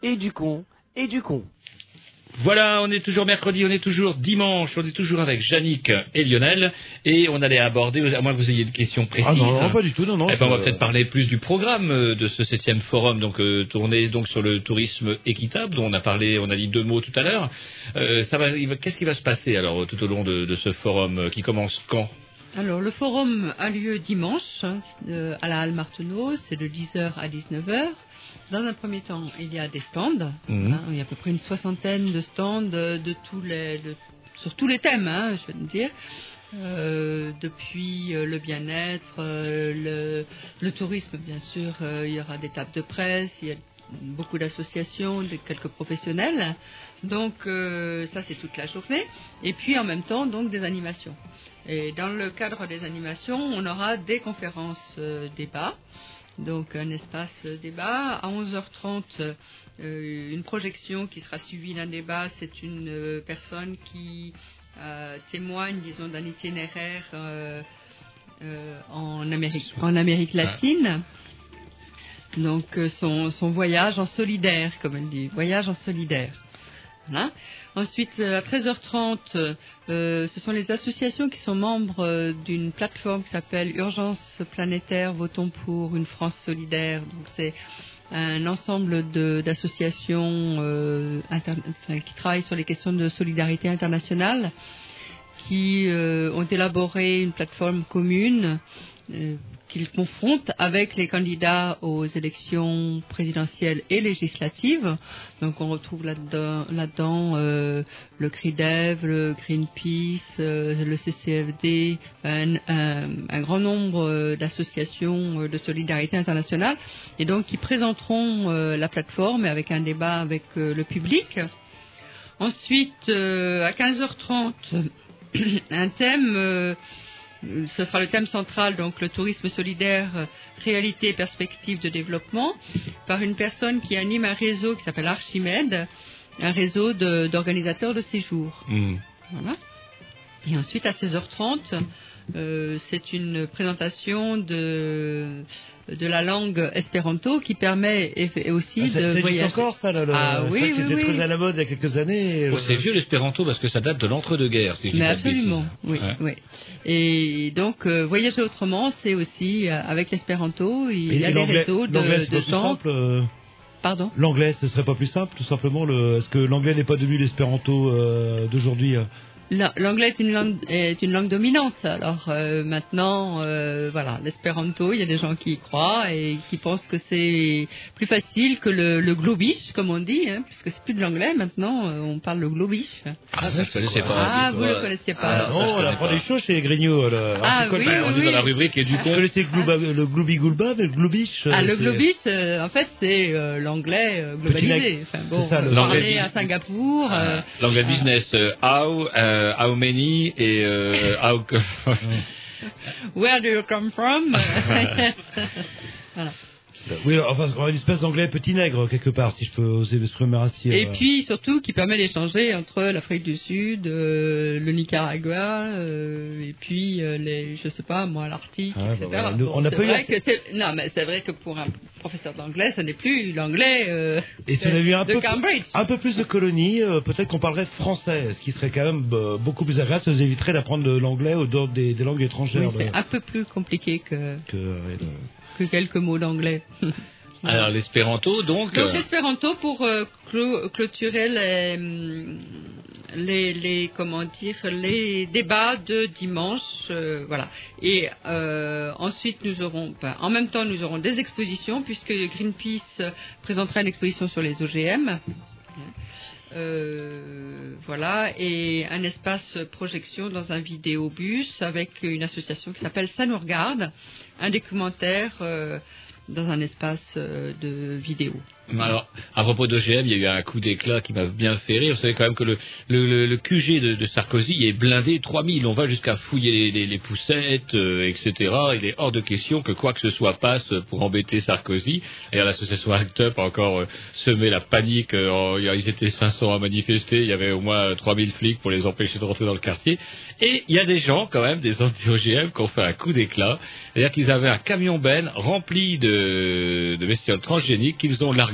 Et du con, et du con. Voilà, on est toujours mercredi, on est toujours dimanche, on est toujours avec Yannick et Lionel, et on allait aborder, à moins que vous ayez une question précise. Ah non, non, pas du tout, non, non. Eh ben, on va peut-être parler plus du programme euh, de ce septième forum, donc euh, tourné donc sur le tourisme équitable, dont on a parlé, on a dit deux mots tout à l'heure. Euh, ça va, il va- qu'est-ce qui va se passer alors tout au long de, de ce forum euh, qui commence quand? Alors, le forum a lieu dimanche hein, euh, à la Halle Marteneau, c'est de 10h à 19h. Dans un premier temps, il y a des stands. Mhm. hein, il y a à peu près une soixantaine de stands de, de tous les, de- sur tous les thèmes, hein, je veux dire. Euh, depuis euh, le bien-être, euh, le, le tourisme, bien sûr, euh, il y aura des tables de presse, il y a beaucoup d'associations, de quelques professionnels. Donc euh, ça c'est toute la journée. Et puis en même temps donc des animations. Et dans le cadre des animations, on aura des conférences euh, débats. Donc un espace débat. À 11h30, euh, une projection qui sera suivie d'un débat. C'est une euh, personne qui euh, témoigne, disons, d'un itinéraire en, Amérique, en Amérique latine. Donc son, son voyage en solidaire, comme elle dit, voyage en solidaire. Ensuite, euh, à 13h30, euh, ce sont les associations qui sont membres euh, d'une plateforme qui s'appelle Urgence planétaire, votons pour une France solidaire. Donc c'est un ensemble d'associations qui travaillent sur les questions de solidarité internationale qui ont élaboré une plateforme commune qu'il confronte avec les candidats aux élections présidentielles et législatives. Donc on retrouve là-dedans, euh, le CRIDEV, le Greenpeace, euh, le CCFD, un, grand nombre euh, d'associations euh, de solidarité internationale, et donc qui présenteront euh, la plateforme avec un débat avec euh, le public. Ensuite, euh, à 15h30, un thème, euh, ce sera le thème central, donc le tourisme solidaire, euh, réalité et perspective de développement, par une personne qui anime un réseau qui s'appelle Archimède, un réseau de- d'organisateurs de, séjours. Hmm. Voilà. Et ensuite, à 16h30, euh, c'est une présentation de, de la langue espéranto qui permet eff- et aussi Ah, de ça existe voyager. encore ça là, le- Ah oui, que oui, C'était oui. très à la mode il y a quelques années. Oh, c'est vieux l'espéranto parce que ça date de l'entre-deux-guerres, si je Mais absolument, oui, Ouais. oui. Et donc, euh, voyager autrement, c'est aussi euh, avec l'espéranto, il Et- y a des l'anglais- réseaux de, l'anglais, c'est de temps. simple, euh, Pardon? L'anglais, ce serait pas plus simple, tout simplement. Le... Est-ce que l'anglais n'est pas devenu l'espéranto euh, d'aujourd'hui euh? L'anglais est une langue est une langue dominante. Alors euh, maintenant, euh, voilà, l'espéranto, il y a des gens qui y croient et qui pensent que c'est plus facile que le, le globish, comme on dit, hein, puisque c'est plus de l'anglais maintenant. euh, on parle le globish. Ah, ça, je connaissais pas. Ah, vous quoi le connaissiez pas. Ah, Non, on apprend des choses chez les Grignoux. là. Ah, c'est quoi oui, le- oui, on est dans la rubrique et du Vous con. connaissez Glouba- le Gloubi-Goulba, mais le Gloubish Ah, le globish, euh, en fait, c'est euh, l'anglais euh, Petit globalisé. Enfin, C'est bon, ça, on L'anglais à Singapour. euh, Ah, L'anglais business, euh, how, euh, how many et euh, how. Where do you come from? Voilà. Oui, enfin, une espèce d'anglais petit nègre, quelque part, si je peux oser m'exprimer ainsi. Et euh. puis surtout qui permet d'échanger entre l'Afrique du Sud, euh, le Nicaragua, euh, et puis euh, les, je sais pas moi, l'Arctique, Ah, bah etc. Nous, Bon, on pas eu vrai que non, mais c'est vrai que pour un professeur d'anglais, ce n'est plus l'anglais euh, Et si on de, avait eu un de peu, Cambridge. un peu plus de colonies, euh, peut-être qu'on parlerait français, ce qui serait quand même euh, beaucoup plus agréable, ça nous éviterait d'apprendre l'anglais ou d'autres des, des langues étrangères. Oui, c'est un peu plus compliqué que, que quelques mots d'anglais. Alors l'espéranto, donc. Donc euh, l'espéranto pour euh, clôturer les, hum, les, les comment dire les débats de dimanche, euh, voilà. Et euh, ensuite nous aurons, ben, en même temps nous aurons des expositions puisque Greenpeace présentera une exposition sur les OGM. Euh, voilà, et un espace projection dans un vidéobus avec une association qui s'appelle Ça nous regarde, un documentaire euh, dans un espace euh, de vidéo. Alors, à propos d'OGM, il y a eu un coup d'éclat qui m'a bien fait rire. Vous savez quand même que le, QG de, Sarkozy est blindé 3000. On va jusqu'à fouiller les, poussettes, euh, etc. Il est hors de question que quoi que ce soit passe pour embêter Sarkozy. Et l'association Act Up a encore euh, semé la panique. euh, en- ils étaient 500 à manifester. Il y avait au moins euh, 3000 flics pour les empêcher de rentrer dans le quartier. Et il y a des gens, quand même, des anti-OGM, qui ont fait un coup d'éclat. C'est-à-dire qu'ils avaient un camion ben rempli de, de bestioles transgéniques qu'ils ont largué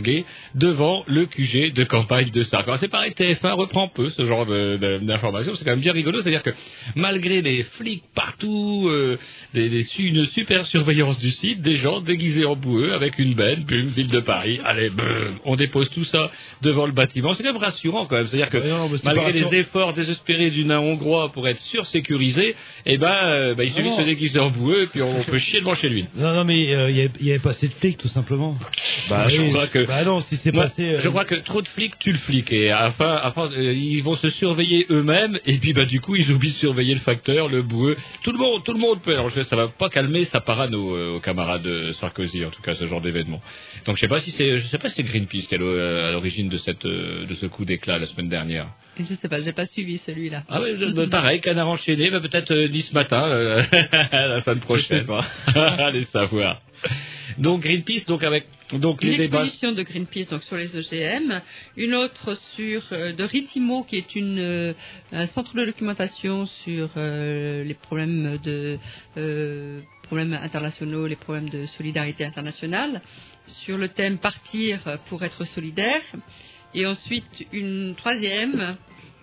devant le QG de campagne de Sarkozy. Alors, C'est pareil, TF1 reprend peu ce genre d'informations. C'est quand même bien rigolo. C'est-à-dire que malgré les flics partout, euh, des- des su- une super surveillance du site, des gens déguisés en boueux avec une benne, bum, ville de Paris. Allez, on dépose tout ça devant le bâtiment. C'est quand même rassurant quand même. C'est-à-dire que non, malgré les efforts désespérés du nain hongrois pour être sursécurisé, eh ben, euh, bah, il suffit Non. de se déguiser en boueux et puis on, on peut chier devant chez lui. Non, non, mais euh, il y avait- il y avait pas assez de flics, tout simplement. Bah, je crois que- Bah non, si c'est passé. euh, Je crois que trop de flics tue le flic et à la fin, à la fin, euh, ils vont se surveiller eux-mêmes et puis bah du coup ils oublient de surveiller le facteur, le boueux, tout le monde, tout le monde peut. Alors je sais, ça va pas calmer sa parano euh, aux camarades de Sarkozy en tout cas ce genre d'événement. Donc je sais pas si c'est, je sais pas si c'est Greenpeace qui est à l'o- à l'origine de cette de ce coup d'éclat la semaine dernière. Je sais pas, j'ai pas suivi celui-là. Ah ouais, je- bah, pareil, canard enchaîné, bah, peut-être euh, ni ce matin, euh, la semaine prochaine. Allez savoir. Donc Greenpeace, donc avec donc Une les débats. exposition de Greenpeace donc sur les OGM, une autre sur euh, de Ritimo qui est une euh, un centre de documentation sur euh, les problèmes de problèmes internationaux, les problèmes de solidarité internationale, sur le thème partir pour être solidaire, et ensuite une troisième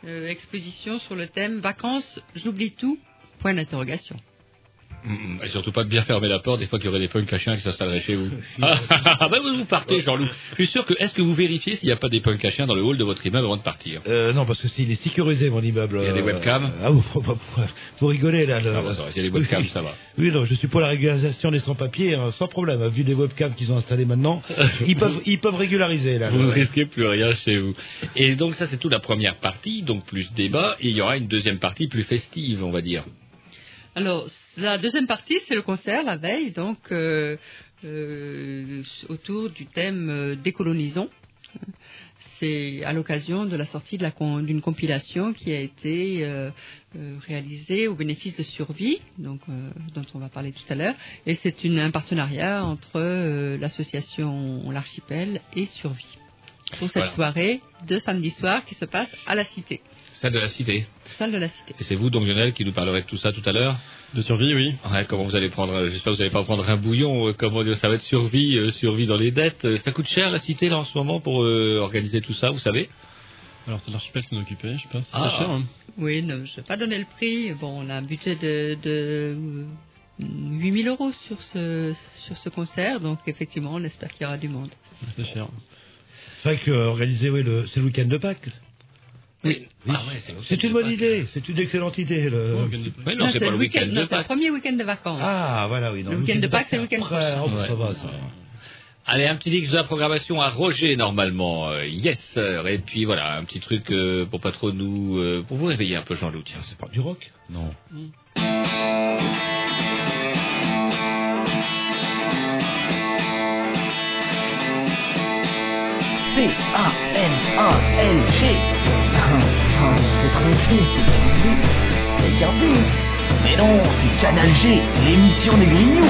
exposition sur le thème vacances, j'oublie tout, point d'interrogation. Mm, Et surtout pas de bien fermer la porte des fois qu'il y aurait des punks à chiens qui s'installeraient chez vous. ah, ah, bah vous vous partez, Jean-Loup. Je suis sûr que, est-ce que vous vérifiez s'il n'y a pas des punks à chiens dans le hall de votre immeuble avant de partir? Euh, non, parce que s'il est sécurisé, mon immeuble. Il y a des euh, webcams? Ah, vous, vous, rigolez, là. le- Ah, bah, ça va, s'il y a des webcams, Oui. ça va. Oui, non, je suis pour la régularisation des sans-papiers, hein, sans problème. Vu les webcams qu'ils ont installés maintenant, ils peuvent, ils peuvent régulariser, là. Vous ne risquez plus rien chez vous. Et donc ça c'est toute la première partie, donc plus débat, et il y aura une deuxième partie plus festive, on va dire. Alors, la deuxième partie, c'est le concert la veille, donc euh, euh, autour du thème euh, Décolonisons. C'est à l'occasion de la sortie d'une compilation qui a été euh, réalisée au bénéfice de Survie, donc euh, dont on va parler tout à l'heure, et c'est un partenariat entre euh, l'association L'Archipel et Survie pour cette Voilà. soirée de samedi soir qui se passe à la Cité, Celle de la cité. salle de la Cité. Et c'est vous donc Lionel qui nous parlerez de tout ça tout à l'heure De survie, oui. Ouais, comment vous allez prendre J'espère que vous n'allez pas prendre un bouillon. euh, Comment Ça va être survie, euh, survie dans les dettes. Euh, Ça coûte cher la cité là en ce moment pour euh, organiser tout ça, vous savez Alors c'est l'archipel qui s'en occupait, je sais pas si Ah. c'est cher. Hein. Oui, non, je ne vais pas donner le prix. Bon, on a un budget de, de 8000 euros sur ce, sur ce concert, donc effectivement, on espère qu'il y aura du monde. C'est cher. C'est vrai que euh, organiser, oui, le, c'est le week-end de Pâques. Oui. Ah ouais, c'est une bonne idée, c'est une excellente idée. Le... Mais non, c'est pas le week-end de c'est le Pâques. premier week-end de vacances. Ah, voilà, oui. non, Le week-end de Pâques, c'est le week-end oh, ça va, ça. Allez, un petit mix de la programmation à Roger normalement. Euh, yes sir. Et puis voilà, un petit truc euh, pour pas trop nous... euh, pour vous réveiller un peu Jean-Loup, tiens. C'est pas du rock? Non. C-A-N-A-L-G. C'est trompé, c'est trompé. Regardez. Mais non, c'est Canal G, l'émission des Grignoux.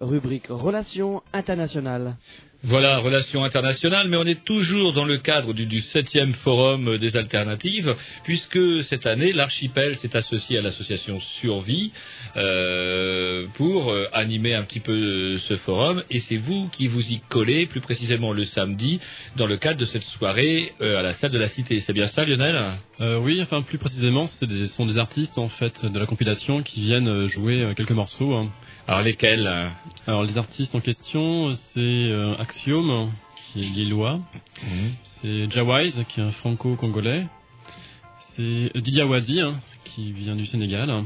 Rubrique Relations internationales. Voilà, relations internationales, mais on est toujours dans le cadre du, du 7e forum des alternatives, puisque cette année, l'archipel s'est associé à l'association Survie euh, pour euh, animer un petit peu euh, ce forum, et c'est vous qui vous y collez, plus précisément le samedi, dans le cadre de cette soirée euh, à la salle de la Cité. C'est bien ça, Lionel? Euh, oui, enfin plus précisément, ce des, sont des artistes en fait de la compilation qui viennent jouer quelques morceaux. hein. Alors lesquels euh Alors les artistes en question, c'est euh, Axiom, qui est lillois. Mhm. C'est Jawise, qui est un franco-congolais. C'est Didia Wadi, hein, qui vient du Sénégal.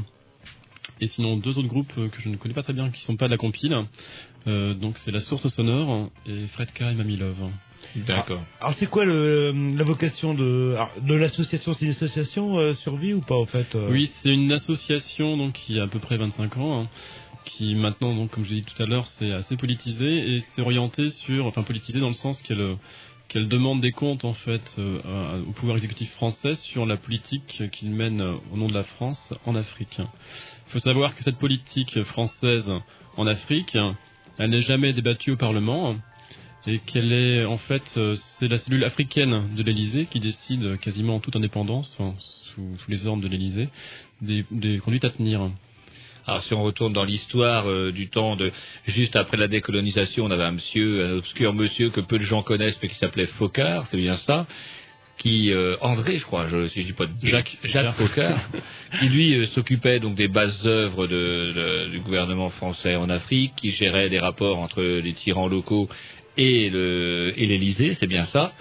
Et sinon deux autres groupes que je ne connais pas très bien, qui sont pas de la compile. Euh, donc c'est La Source Sonore et Fredka et Mamilove. D'accord. Alors c'est quoi le, la vocation de, alors, de l'association? C'est une association euh, survie ou pas en fait euh? Oui, c'est une association donc qui a à peu près 25 ans, hein, qui maintenant donc comme je l'ai dit tout à l'heure, c'est assez politisé et c'est orienté sur, enfin politisé dans le sens qu'elle qu'elle demande des comptes en fait euh, au pouvoir exécutif français sur la politique qu'il mène euh, au nom de la France en Afrique. Il faut savoir que cette politique française en Afrique, elle n'est jamais débattue au Parlement et qu'elle est en fait euh, c'est la cellule africaine de l'Élysée qui décide quasiment en toute indépendance, sous, sous les ordres de l'Élysée, des, des conduites à tenir. Alors si on retourne dans l'histoire euh, du temps de juste après la décolonisation, on avait un monsieur, un obscur monsieur que peu de gens connaissent, mais qui s'appelait Focard, c'est bien ça qui euh, André, je crois, je, si je dis pas de Jacques. Jacques Focard, qui lui euh, s'occupait donc des bases œuvres de, de- du gouvernement français en Afrique, qui gérait des rapports entre les tyrans locaux et le et l'Élysée, c'est bien ça.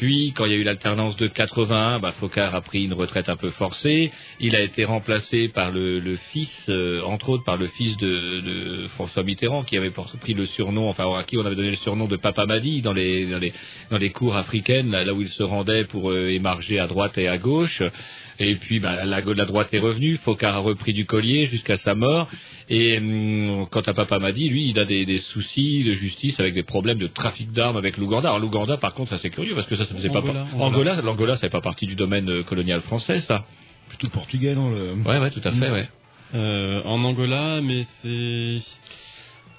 Puis, quand il y a eu l'alternance de 81, bah, Focard a pris une retraite un peu forcée. Il a été remplacé par le, le fils, euh, entre autres par le fils de, de François Mitterrand, qui avait pris le surnom, enfin à qui on avait donné le surnom de Papa Madi dans les dans les dans les cours africaines, là, là où il se rendait pour euh, émarger à droite et à gauche. Et puis, bah, la, la droite est revenue. Focard a repris du collier jusqu'à sa mort. Et hum, quant à Papa Madi, lui, il a des, des soucis de justice avec des problèmes de trafic d'armes avec l'Ouganda. Alors l'Ouganda, par contre, ça c'est curieux parce que ça, ça faisait pas Angola, par- Angola. Angola, l'Angola, ça fait pas partie du domaine euh, colonial français, ça. Plutôt portugais, non le... Ouais, ouais, tout à fait, ouais. Euh, en Angola, mais c'est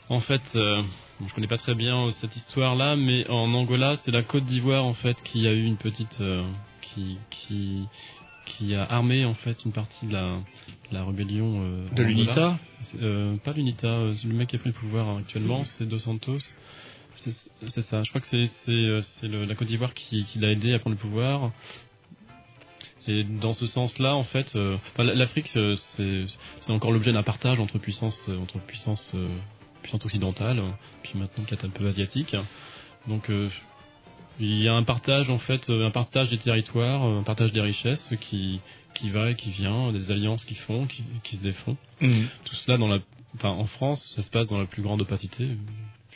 en fait, euh, bon, je connais pas très bien euh, cette histoire-là, mais en Angola, c'est la Côte d'Ivoire en fait qui a eu une petite, euh, qui qui qui a armé en fait une partie de la la rébellion euh, De l'UNITA euh, Pas l'UNITA, euh, le mec qui a pris le pouvoir actuellement, c'est Dos Santos. C'est ça. Je crois que c'est la Côte d'Ivoire qui qui l'a aidé à prendre le pouvoir. Et dans ce sens-là, en fait, euh, l'Afrique, c'est encore l'objet d'un partage entre puissances, entre puissances, euh, puissances occidentales, euh, puis maintenant peut-être un peu asiatiques. Donc, euh, il y a un partage, en fait, euh, un partage des territoires, euh, un partage des richesses qui qui va et qui vient, des alliances qui font, qui, qui se défont. Mhm. Tout cela dans la, enfin, en France, ça se passe dans la plus grande opacité,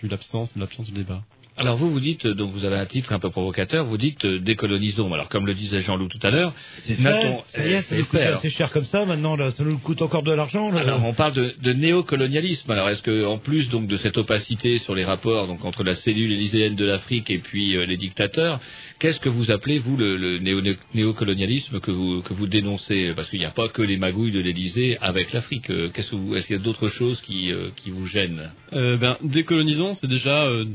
vu l'absence, l'absence de débat. Alors vous, vous dites, donc vous avez un titre un peu provocateur, vous dites euh, décolonisons. Alors comme le disait Jean-Loup tout à l'heure, C'est fait, ça y est, euh, ça c'est nous coûte fait, alors. assez cher comme ça maintenant, là, ça nous coûte encore de l'argent. là. Alors on parle de, de néocolonialisme. Alors est-ce que en plus donc de cette opacité sur les rapports donc entre la cellule élyséenne de l'Afrique et puis euh, les dictateurs, qu'est-ce que vous appelez vous le, néo- néocolonialisme que vous que vous dénoncez? Parce qu'il n'y a pas que les magouilles de l'Élysée avec l'Afrique. Euh, est-ce qu'il y a d'autres choses qui euh, qui vous gênent? Euh, ben, décolonisons, c'est déjà, euh,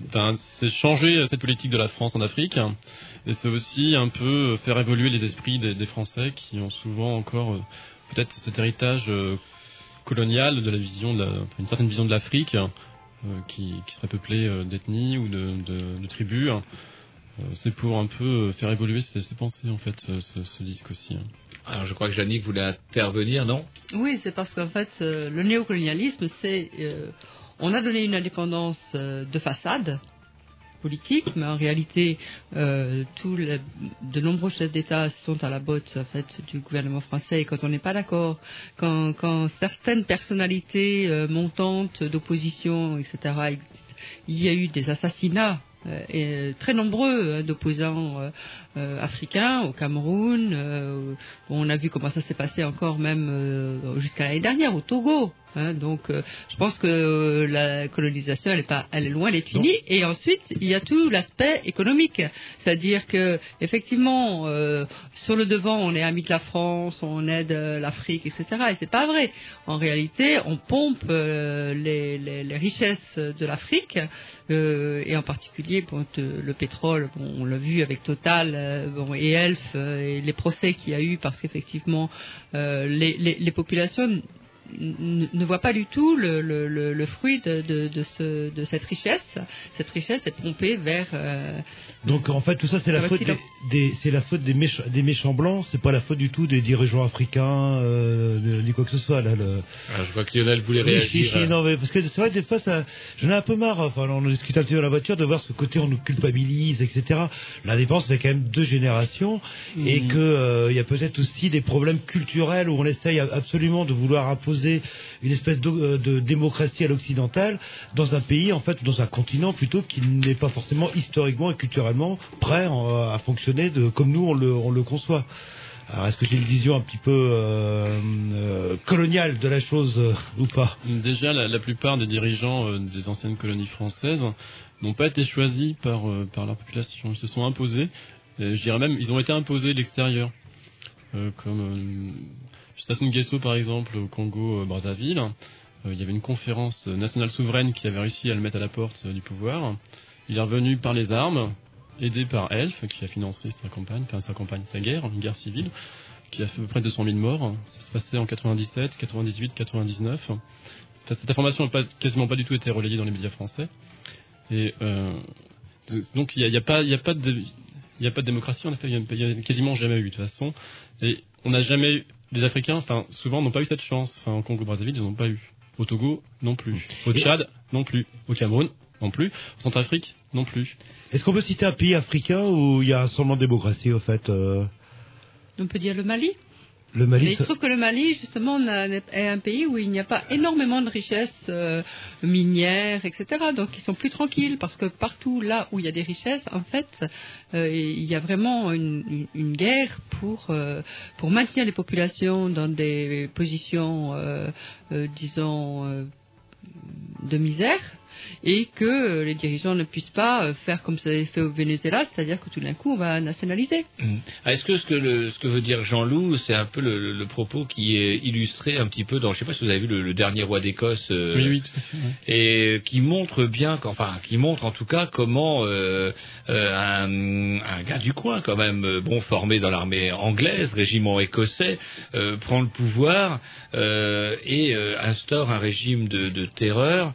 changer cette politique de la France en Afrique, et c'est aussi un peu euh, faire évoluer les esprits des, Français qui ont souvent encore peut-être cet héritage colonial de la vision, de une certaine vision de l'Afrique, qui, qui serait peuplée d'ethnies ou de, de tribus. Euh, c'est pour un peu euh, faire évoluer ces, ces pensées en fait, ce, ce, ce disque aussi. hein. Alors je crois que Jannick voulait intervenir, non? Oui, c'est parce qu'en fait, euh, le néocolonialisme, c'est. euh, on a donné une indépendance euh, de façade politique, mais en réalité, euh, de nombreux chefs d'État sont à la botte en fait du gouvernement français. Et quand on n'est pas d'accord, quand, quand certaines personnalités euh, montantes d'opposition, etc., il y a eu des assassinats. Euh, et, euh, très nombreux euh, d'opposants africains au Cameroun. on a vu comment ça s'est passé encore même jusqu'à l'année dernière au Togo. Hein. donc, euh, je pense que euh, la colonisation, elle est pas, elle est loin d'être finie. Et ensuite, il y a tout l'aspect économique, c'est-à-dire que effectivement, euh, sur le devant, on est amis de la France, on aide l'Afrique, etc. Et c'est pas vrai. En réalité, on pompe euh, les, les- les richesses de l'Afrique euh, et en particulier bon, le pétrole. Bon, on l'a vu avec Total euh, bon, et Elf euh, et les procès qu'il y a eu parce qu'effectivement euh, les, les, les populations ne voient pas du tout le, le, le, le fruit de, de, de, ce, de cette richesse. Cette richesse est pompée vers. euh, Donc en fait tout ça c'est la faute des, des- c'est la faute des méchants, des méchants blancs, c'est pas la faute du tout des dirigeants africains euh, ni quoi que ce soit là. Le... Ah, je vois que Lionel voulait Oui, réagir. si, si, non, mais parce que c'est vrai, des fois, ça, j'en ai un peu marre. Enfin, on en discute un petit peu dans la voiture de voir ce côté on nous culpabilise, etc. L'indépendance, fait quand même deux générations et Mhm. que euh, y a peut-être aussi des problèmes culturels où on essaye absolument de vouloir imposer une espèce de, euh, de démocratie à l'occidental dans un pays, en fait, dans un continent plutôt qui n'est pas forcément historiquement et culturellement prêt euh, à fonctionner comme nous on le, on le conçoit. Alors, est-ce que j'ai une vision un petit peu euh, coloniale de la chose ou pas? Déjà, la, plupart des dirigeants des anciennes colonies françaises n'ont pas été choisis par, par leur population. Ils se sont imposés. Je dirais même, ils ont été imposés de l'extérieur. Sassou Nguesso, par exemple, au Congo, euh, Brazzaville. Euh, il y avait une conférence nationale souveraine qui avait réussi à le mettre à la porte euh, du pouvoir. Il est revenu par les armes, aidé par Elf, qui a financé sa campagne, enfin sa campagne, sa guerre, une guerre civile, qui a fait à peu près 200 000 morts. Ça se passait en 97, 98, 99. Enfin, cette information n'a quasiment pas du tout été relayée dans les médias français. Et donc il n'y a, pas, de, démocratie. En effet, il y a- a quasiment jamais eu de toute façon. Et on n'a jamais des Africains, enfin souvent n'ont pas eu cette chance. Enfin au Congo Brazzaville, ils n'ont pas eu. Au Togo, non plus. Au Tchad, non plus. Au Cameroun, non plus. En Centrafrique, non plus. Est-ce qu'on peut citer un pays africain où il y a un semblant de démocratie, au fait euh, on peut dire le Mali? Le Mais Mali, il se trouve que le Mali, justement, est un pays où il n'y a pas énormément de richesses euh, minières, etc. Donc, ils sont plus tranquilles parce que partout là où il y a des richesses, en fait, euh, il y a vraiment une, guerre pour euh, pour maintenir les populations dans des positions, disons, de misère. Et que euh, les dirigeants ne puissent pas euh, faire comme ça a été fait au Venezuela, c'est-à-dire que tout d'un coup on va nationaliser. Ah, Est-ce que ce que, le- ce que veut dire Jean-Loup, c'est un peu le, le- le propos qui est illustré un petit peu dans, je sais pas si vous avez vu le, le dernier roi d'Écosse, euh, Oui, oui, et qui montre bien, enfin, qui montre en tout cas comment euh, euh, un, un gars du coin, quand même, euh, bon, formé dans l'armée anglaise, régiment écossais, euh, prend le pouvoir euh, et euh, instaure un régime de, de terreur.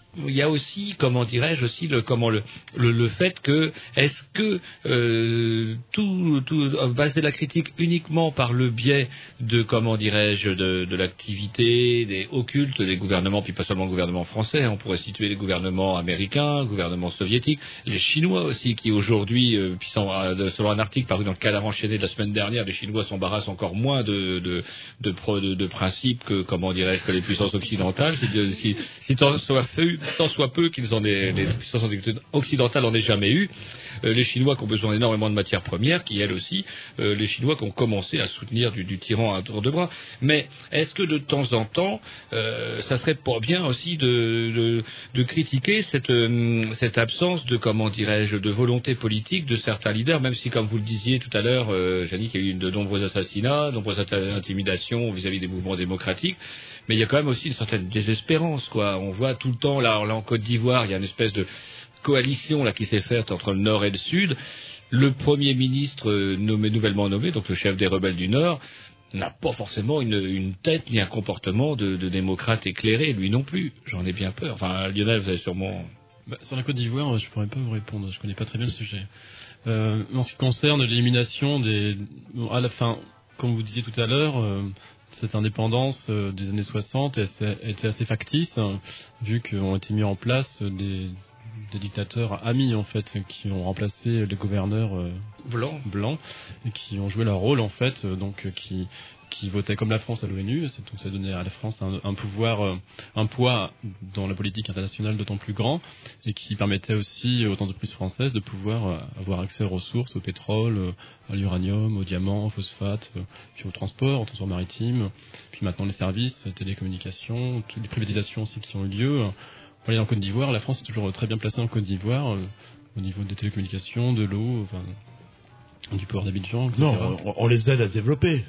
il y a aussi, comment dirais-je, aussi le comment le le, le fait que est-ce que euh, tout, baser la critique uniquement par le biais de comment dirais-je de, l'activité des occultes des gouvernements, puis pas seulement le gouvernement français, on pourrait situer les gouvernements américains, gouvernements soviétiques, les Chinois aussi qui aujourd'hui, euh, euh, selon un article paru dans le cadre enchaîné de la semaine dernière, les Chinois s'embarrassent encore moins de de de, principes que comment dirais-je que les puissances occidentales, si, si, si tant soit peu, qu'ils en aient, les puissances occidentales en aient jamais eu, euh, les Chinois qui ont besoin énormément de matières premières, qui elles aussi, euh, les Chinois qui ont commencé à soutenir du, du tyran à tour de bras. Mais est-ce que de temps en temps, euh, ça serait pas bien aussi de, de, de critiquer cette, cette absence de, comment dirais-je, de volonté politique de certains leaders, même si, comme vous le disiez tout à l'heure, Janine, qu'il y a eu de nombreux assassinats, de nombreuses int- intimidations vis-à-vis des mouvements démocratiques, mais il y a quand même aussi une certaine désespérance, quoi. On voit tout le temps, là, en Côte d'Ivoire, il y a une espèce de coalition là qui s'est faite entre le Nord et le Sud. Le Premier ministre euh, nommé, nouvellement nommé, donc le chef des rebelles du Nord, n'a pas forcément une, une tête ni un comportement de, démocrate éclairé, lui non plus. J'en ai bien peur. Enfin, Lionel, vous avez sûrement... Bah, sur la Côte d'Ivoire, je pourrais pas vous répondre. Je connais pas très bien le sujet. Euh, en ce qui concerne l'élimination des, à la fin, comme vous disiez tout à l'heure, euh, cette indépendance euh, des années 60 elle s'est- était assez factice, hein, vu qu'ont été mis en place des, des dictateurs amis en fait qui ont remplacé les gouverneurs euh, Blancs. blancs et qui ont joué leur rôle en fait, euh, donc euh, qui qui votaient comme la France à l'ONU, donc ça donnait à la France un, pouvoir, euh, un poids dans la politique internationale d'autant plus grand et qui permettait aussi aux entreprises françaises de pouvoir euh, avoir accès aux ressources, au pétrole, euh, à l'uranium, au diamant, au phosphate, puis au transport, au transport maritime, puis maintenant les services, euh, télécommunications, toutes les privatisations aussi qui ont eu lieu. Aller en Côte d'Ivoire, la France est toujours très bien placée en Côte d'Ivoire au niveau des télécommunications, de l'eau, enfin, du port d'Abidjan. Non, on, on les aide à développer.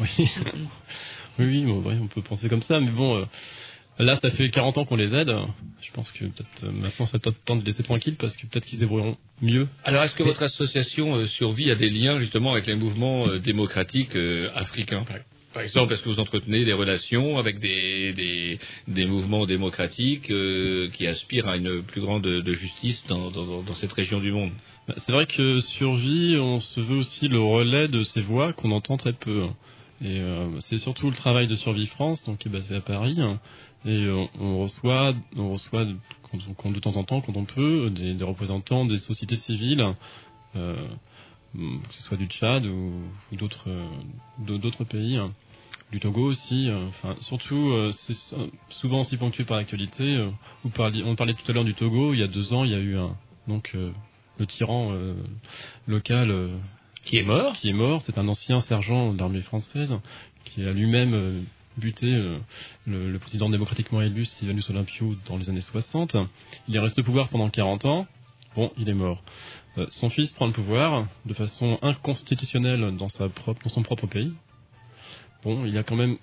Oui, oui, oui, bon, ouais, on peut penser comme ça, mais bon, euh, là, ça fait 40 ans qu'on les aide. Je pense que peut-être euh, maintenant, ça peut temps de les laisser tranquilles parce que peut-être qu'ils se débrouilleront mieux. Alors, est-ce que Mais- votre association euh, survit à des liens justement avec les mouvements euh, démocratiques africains? Par, exemple, est-ce que vous entretenez des relations avec des, des, des mouvements démocratiques qui aspirent à une plus grande de justice dans, dans, dans cette région du monde? Bah, C'est vrai que Survie, on se veut aussi le relais de ces voix qu'on entend très peu. Et euh, c'est surtout le travail de Survie France, donc qui est basé à Paris. Et euh, on reçoit, on reçoit de temps en temps, quand on peut, des, représentants des sociétés civiles, euh, que ce soit du Tchad ou, d'autres d'au- d'autres pays, hein. du Togo aussi. surtout, c'est souvent aussi ponctué par l'actualité. on parlait tout à l'heure du Togo. Il y a deux ans, il y a eu donc le tyran local qui est mort. Qui est mort. C'est un ancien sergent d'armée française qui a lui-même euh, buté euh, le, président démocratiquement élu Sylvanus Olympio dans les années 60. Il est resté au pouvoir pendant 40 ans. Bon, il est mort. Euh, son fils prend le pouvoir de façon inconstitutionnelle dans son propre pays. Bon, il a quand même,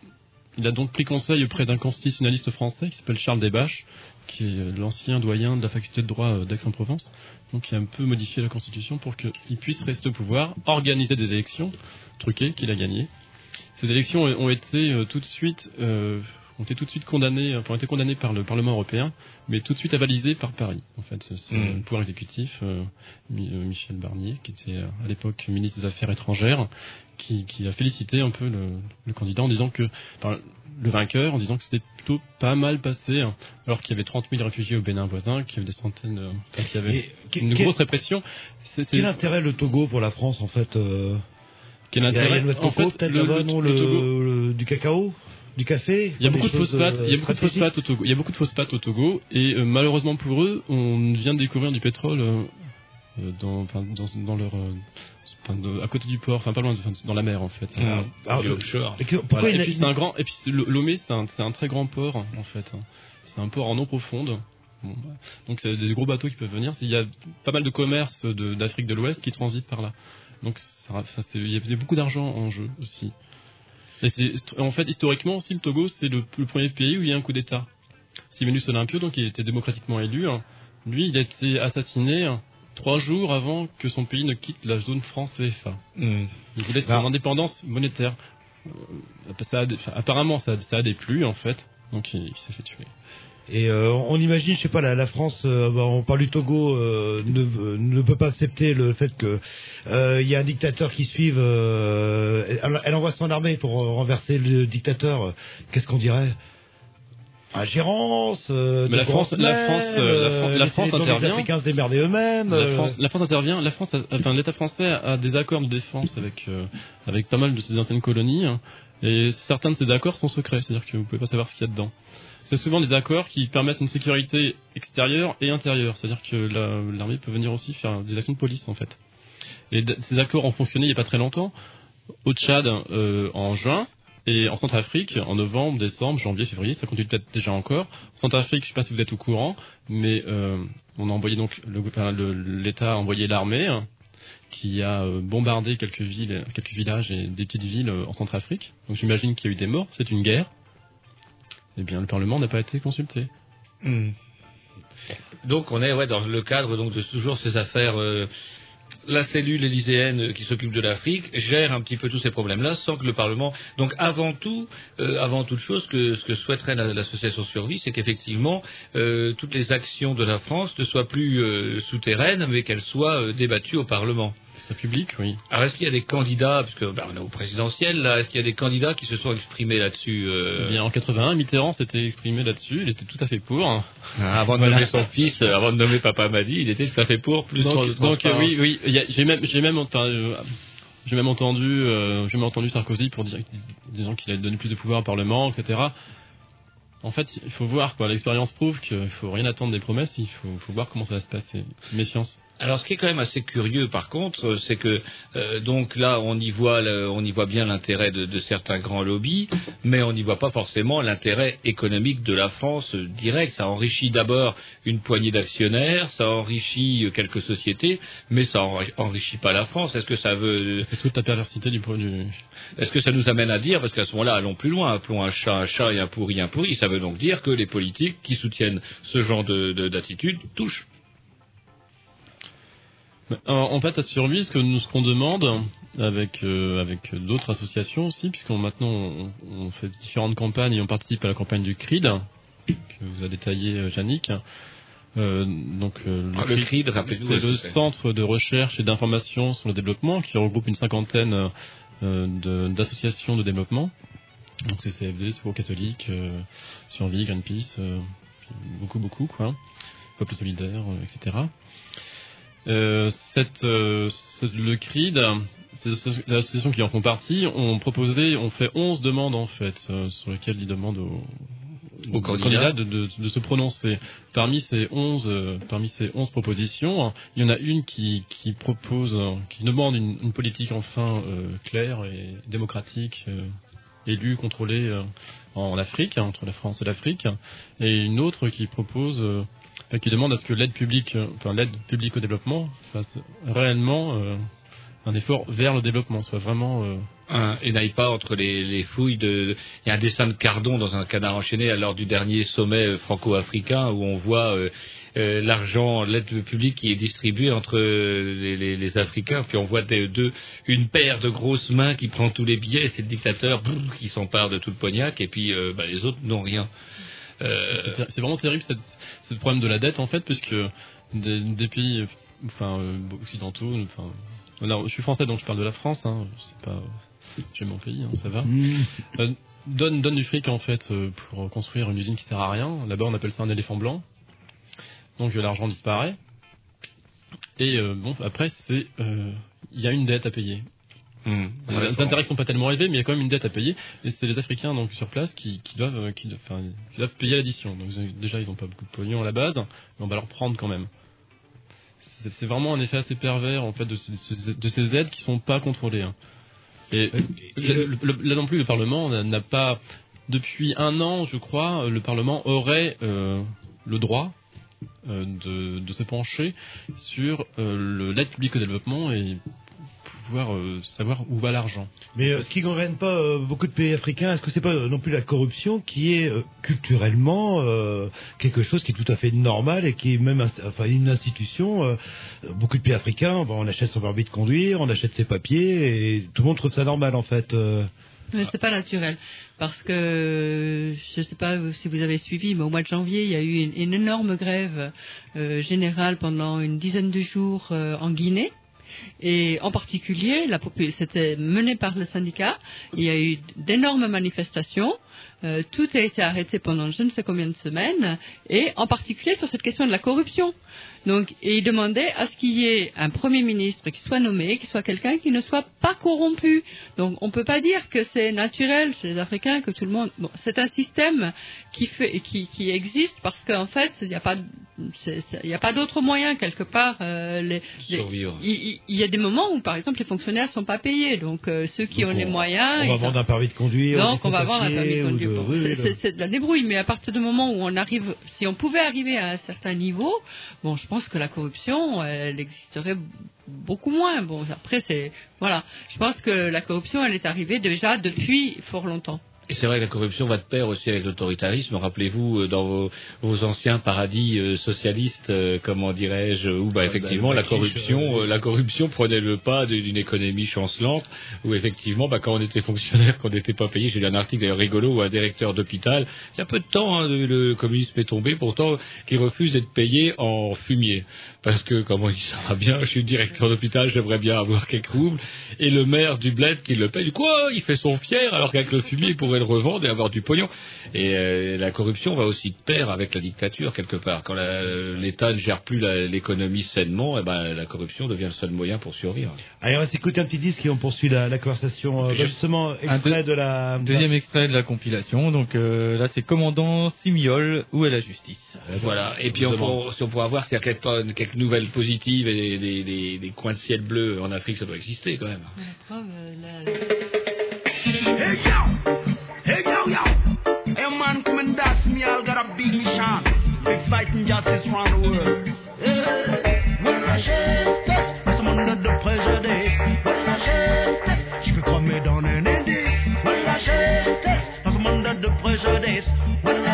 il a donc pris conseil auprès d'un constitutionnaliste français qui s'appelle Charles Desbaches, qui est l'ancien doyen de la faculté de droit euh, d'Aix-en-Provence, donc qui a un peu modifié la constitution pour qu'il puisse rester au pouvoir, organiser des élections truquées qu'il a gagnées. Ces élections ont été euh, tout de suite euh, ont été tout de suite condamnées, enfin, ont été condamnées par le Parlement européen, mais tout de suite avalisées par Paris. En fait, c'est Mm. le pouvoir exécutif, euh, euh, Michel Barnier, qui était euh, à l'époque ministre des Affaires étrangères, qui, qui a félicité un peu le, le candidat en disant que, enfin, le vainqueur, en disant que c'était plutôt pas mal passé, hein, alors qu'il y avait 30 000 réfugiés au Bénin voisin, qu'il y avait des centaines, euh, enfin, qu'il y avait Et une quel- grosse répression. C'est- Quel intérêt le Togo pour la France en fait euh... Quel Il y a- intérêt? Il y a de En coco fait, le- le- le le- Togo- le- Du cacao? Du café Il y a Des beaucoup de choses, phosphates, euh, il y a beaucoup de phosphates au Togo. Il y a beaucoup de phosphates au Togo et euh, malheureusement pour eux, on vient de découvrir du pétrole euh, dans, enfin, dans, dans leur, euh, enfin, de- à côté du port, enfin pas loin, de- enfin, dans la mer en fait. Ah, Euh, ah, offshore. et que- Voilà. puis c'est un grand, et puis Lomé c'est un, très grand port en fait. hein. C'est un port en eau profonde. Bon, bah, donc c'est des gros bateaux qui peuvent venir. Il y a pas mal de commerce de- d'Afrique de l'Ouest qui transite par là. Donc ça, il y a beaucoup d'argent en jeu aussi. Et en fait, historiquement aussi, le Togo, c'est le, le premier pays où il y a un coup d'État. Sylvanus Olympio, donc, il était démocratiquement élu. hein. Lui, il a été assassiné hein, trois jours avant que son pays ne quitte la zone France CFA. Il voulait son Alors- indépendance monétaire. Euh, ça a dé- enfin, apparemment, ça, ça a déplu, en fait. Donc, il, il s'est fait tuer. Et euh, on imagine, je sais pas, la, la France, euh, bah, on parle du Togo, euh, ne, peut pas accepter le fait que euh, il y a un dictateur qui suive. euh, elle, elle envoie son armée pour renverser le dictateur. Qu'est-ce qu'on dirait? Ingérence. Euh, Mais la France- la France, la France les intervient. Eux-mêmes. La France, la France intervient. La France, a- enfin, l'État français a des accords de défense avec euh, avec pas mal de ses anciennes colonies, hein, et certains de ces accords sont secrets, c'est-à-dire que vous pouvez pas savoir ce qu'il y a dedans. C'est souvent des accords qui permettent une sécurité extérieure et intérieure, c'est-à-dire que la- l'armée peut venir aussi faire des actions de police en fait. Et ces accords ont fonctionné il y a pas très longtemps au Tchad euh, en juin. Et en Centrafrique, en novembre, décembre, janvier, février, ça continue peut-être déjà encore. En Centrafrique, je sais pas si vous êtes au courant, mais euh, on a envoyé donc l'État a envoyé l'armée qui a euh, bombardé quelques villes, quelques villages et des petites villes euh, en Centrafrique. Donc j'imagine qu'il y a eu des morts. C'est une guerre. Eh bien, le Parlement n'a pas été consulté. Donc on est ouais, dans le cadre donc, de toujours ces affaires. euh, la cellule élyséenne euh, qui s'occupe de l'Afrique gère un petit peu tous ces problèmes-là sans que le Parlement. Donc avant tout, euh, avant toute chose, que, ce que souhaiterait la- l'association Survie, c'est qu'effectivement euh, toutes les actions de la France ne soient plus euh, souterraines, mais qu'elles soient euh, débattues au Parlement. C'est public, oui. Alors est-ce qu'il y a des candidats, puisque ben, on est au présidentiel, là, est-ce qu'il y a des candidats qui se sont exprimés là-dessus euh, Eh bien, en 81, Mitterrand s'était exprimé là-dessus, il était tout à fait pour. Ah, Avant de Voilà. nommer son fils, euh, avant de nommer Papa Madi, il était tout à fait pour plus donc, donc, euh, oui, oui, j'ai même, j'ai même, enfin, j'ai même entendu, euh, j'ai même entendu Sarkozy pour dire, disant qu'il allait donner plus de pouvoir au Parlement, etc. En fait, il faut voir quoi. L'expérience prouve qu'il faut rien attendre des promesses. Il faut, faut voir comment ça va se passer. Méfiance. Alors, ce qui est quand même assez curieux, par contre, c'est que euh, donc là, on y voit, le- on y voit bien l'intérêt de, de certains grands lobbies, mais on n'y voit pas forcément l'intérêt économique de la France euh, direct. Ça enrichit d'abord une poignée d'actionnaires, ça enrichit euh, quelques sociétés, mais ça enri- enrichit pas la France. Est-ce que ça veut C'est toute la perversité du produit. Est-ce que ça nous amène à dire, parce qu'à ce moment-là, allons plus loin, appelons un chat un chat et un pourri un pourri, ça veut donc dire que les politiques qui soutiennent ce genre de- d'attitude touchent. En, en fait, à survie, ce que nous ce qu'on demande avec euh, avec d'autres associations aussi, puisqu'on maintenant on, on fait différentes campagnes et on participe à la campagne du CRID que vous a détaillé euh, Yannick. Euh, donc euh, Ah, le CRID, rappelez-nous, c'est le Centre de recherche et d'information sur le développement qui regroupe une cinquantaine euh, de- d'associations de, développement. Donc c'est CFD, Secours catholique, euh, Survie, Greenpeace, euh, beaucoup beaucoup quoi, Peuple solidaire, euh, etc. Euh, cette, euh, cette- le CRID, ces ces associations qui en font partie, ont proposé, ont fait 11 demandes en fait, euh, sur lesquelles ils demandent aux, Aux candidats. de, de- de se prononcer. Parmi ces 11, euh, parmi ces 11 propositions, il y en a une qui, qui propose, qui demande une, une politique enfin euh, claire et démocratique, élue, contrôlée euh, en Afrique, hein, entre la France et l'Afrique, et une autre qui propose qui demande à ce que l'aide publique, euh, enfin l'aide publique au développement fasse réellement euh, un effort vers le développement, soit vraiment euh, et n'aille pas entre les, les fouilles de. Il y a un dessin de Cardon dans un canard enchaîné lors du dernier sommet franco-africain où on voit l'argent, l'aide publique qui est distribuée entre les, Africains, puis on voit deux, une paire de grosses mains qui prend tous les billets, et c'est le dictateur qui s'empare de tout le pognac, et puis bah, les autres n'ont rien. Euh, C'est- vraiment terrible cette, ce problème de la dette en fait, puisque des, des pays, enfin euh, occidentaux, enfin, je suis français donc je parle de la France, hein, c'est pas, j'aime mon pays, hein, ça va. Euh, donne donne du fric en fait pour construire une usine qui sert à rien. Là-bas on appelle ça un éléphant blanc. Donc l'argent disparaît. Et euh, bon après c'est, euh, il y a une dette à payer. Euh, Les intérêts qui sont pas tellement élevés, mais il y a quand même une dette à payer, et c'est les Africains donc sur place qui, qui doivent, euh, qui, doivent- enfin, qui doivent payer l'addition. Donc déjà ils ont pas beaucoup de pognon à la base, mais on va leur prendre quand même. C'est c'est vraiment un effet assez pervers en fait de, ce- de ces aides qui sont pas contrôlées. hein. Et le- le- là non plus le Parlement n'a- pas depuis un an, je crois, le Parlement aurait euh, le droit euh, de, de se pencher sur euh, l'aide publique au développement et pouvoir euh, savoir où va l'argent. Mais euh, ce qui gangrène pas euh, beaucoup de pays africains, est-ce que c'est pas non plus la corruption qui est euh, culturellement euh, quelque chose qui est tout à fait normal et qui est même enfin une institution euh, Beaucoup de pays africains, on achète son permis de conduire, on achète ses papiers et tout le monde trouve ça normal en fait. euh. Mais c'est pas naturel parce que je ne sais pas si vous avez suivi, mais au mois de janvier, il y a eu une, une énorme grève euh, générale pendant une dizaine de jours euh, en Guinée. Et en particulier, c'était mené par le syndicat. Il y a eu d'énormes manifestations. Euh, tout a été arrêté pendant je ne sais combien de semaines, et en particulier sur cette question de la corruption. Donc, et il demandait à ce qu'il y ait un premier ministre qui soit nommé, qui soit quelqu'un qui ne soit pas corrompu. Donc, on peut pas dire que c'est naturel chez les Africains que tout le monde. Bon, c'est un système qui fait, qui, qui existe parce qu'en fait, il n'y a pas, pas d'autre moyen quelque part. euh, les, les- Survivre. il, y a des moments où, par exemple, les fonctionnaires sont pas payés. Donc, euh, ceux qui Donc, ont les moyens, on va sont- vendre un permis de conduire. donc, des on va avoir un faux-papiers permis de ou de- Bon, c'est de la débrouille, mais à partir du moment où on arrive, si on pouvait arriver à un certain niveau, bon, je pense que la corruption, elle existerait beaucoup moins. Bon, après, c'est voilà. Je pense que la corruption, elle est arrivée déjà depuis fort longtemps. Et c'est vrai que la corruption va de pair aussi avec l'autoritarisme. Rappelez-vous, euh, dans vos, vos anciens paradis euh, socialistes, euh, comment dirais-je, où bah, effectivement la corruption, euh, la corruption prenait le pas d'une économie chancelante, où effectivement, bah, quand on était fonctionnaire, qu'on n'était pas payé, j'ai lu un article d'ailleurs rigolo où un directeur d'hôpital, il y a peu de temps, hein, le communisme est tombé, pourtant, qui refuse d'être payé en fumier. Parce que, comme on dit, ça va bien, je suis directeur d'hôpital, j'aimerais bien avoir quelques roubles. Et le maire du bled qui le paye, du quoi? Il fait son fier, alors qu'avec le fumier, il pourrait le revendre et avoir du pognon. Et euh, la corruption va aussi de pair avec la dictature, quelque part. Quand la- l'État ne gère plus la- l'économie sainement, eh ben, la corruption devient le seul moyen pour survivre. Allez, on va s'écouter un petit disque et on poursuit la, la conversation. Euh, bah, justement, extrait de la... Deuxième extrait de la compilation, donc euh, là c'est Commandant Simiol, où est la justice? Voilà. Et puis, on pour- si on pourrait avoir s'il y a quelques, quelques nouvelles positives et des, des- des- des coins de ciel bleu en Afrique, ça doit exister quand même. Hey fighting justice around the world. Parce qu'on a de préjudice. Je peux cramer dans un indice. Parce qu'on a de préjudice.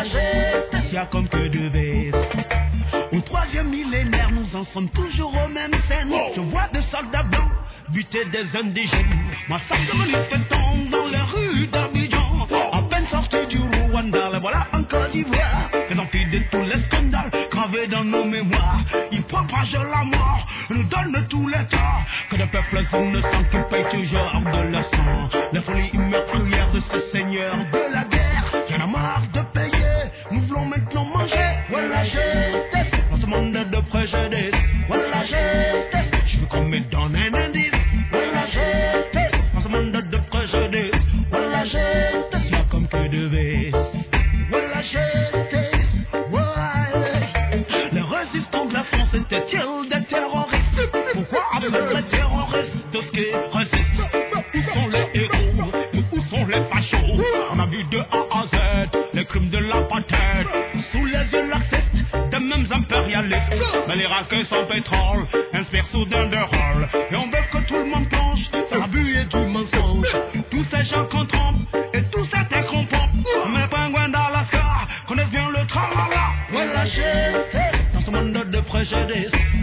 Justice, y a comme que deux vices. Au troisième millénaire, nous en sommes toujours aux mêmes scènes. Je vois des soldats blancs buter des indigènes. Massacre de manifestants dans les rues d'Abidjan. À peine sortis du Rwanda, les voilà en Côte d'Ivoire. De tous les scandales gravés dans nos mémoires. Ils propagent la mort, nous donnent tous les torts. Que des peuples innocents qui payent toujours de leur sang. Les folies meurtrières de de la la des terroristes Pourquoi appeler les terroristes ce qui résistent Où sont les héros? Où sont les fachos? On a vu de A à Z les crimes de l'apartheid Sous les yeux laxistes des mêmes impérialistes. Mais les raquets sans pétrole de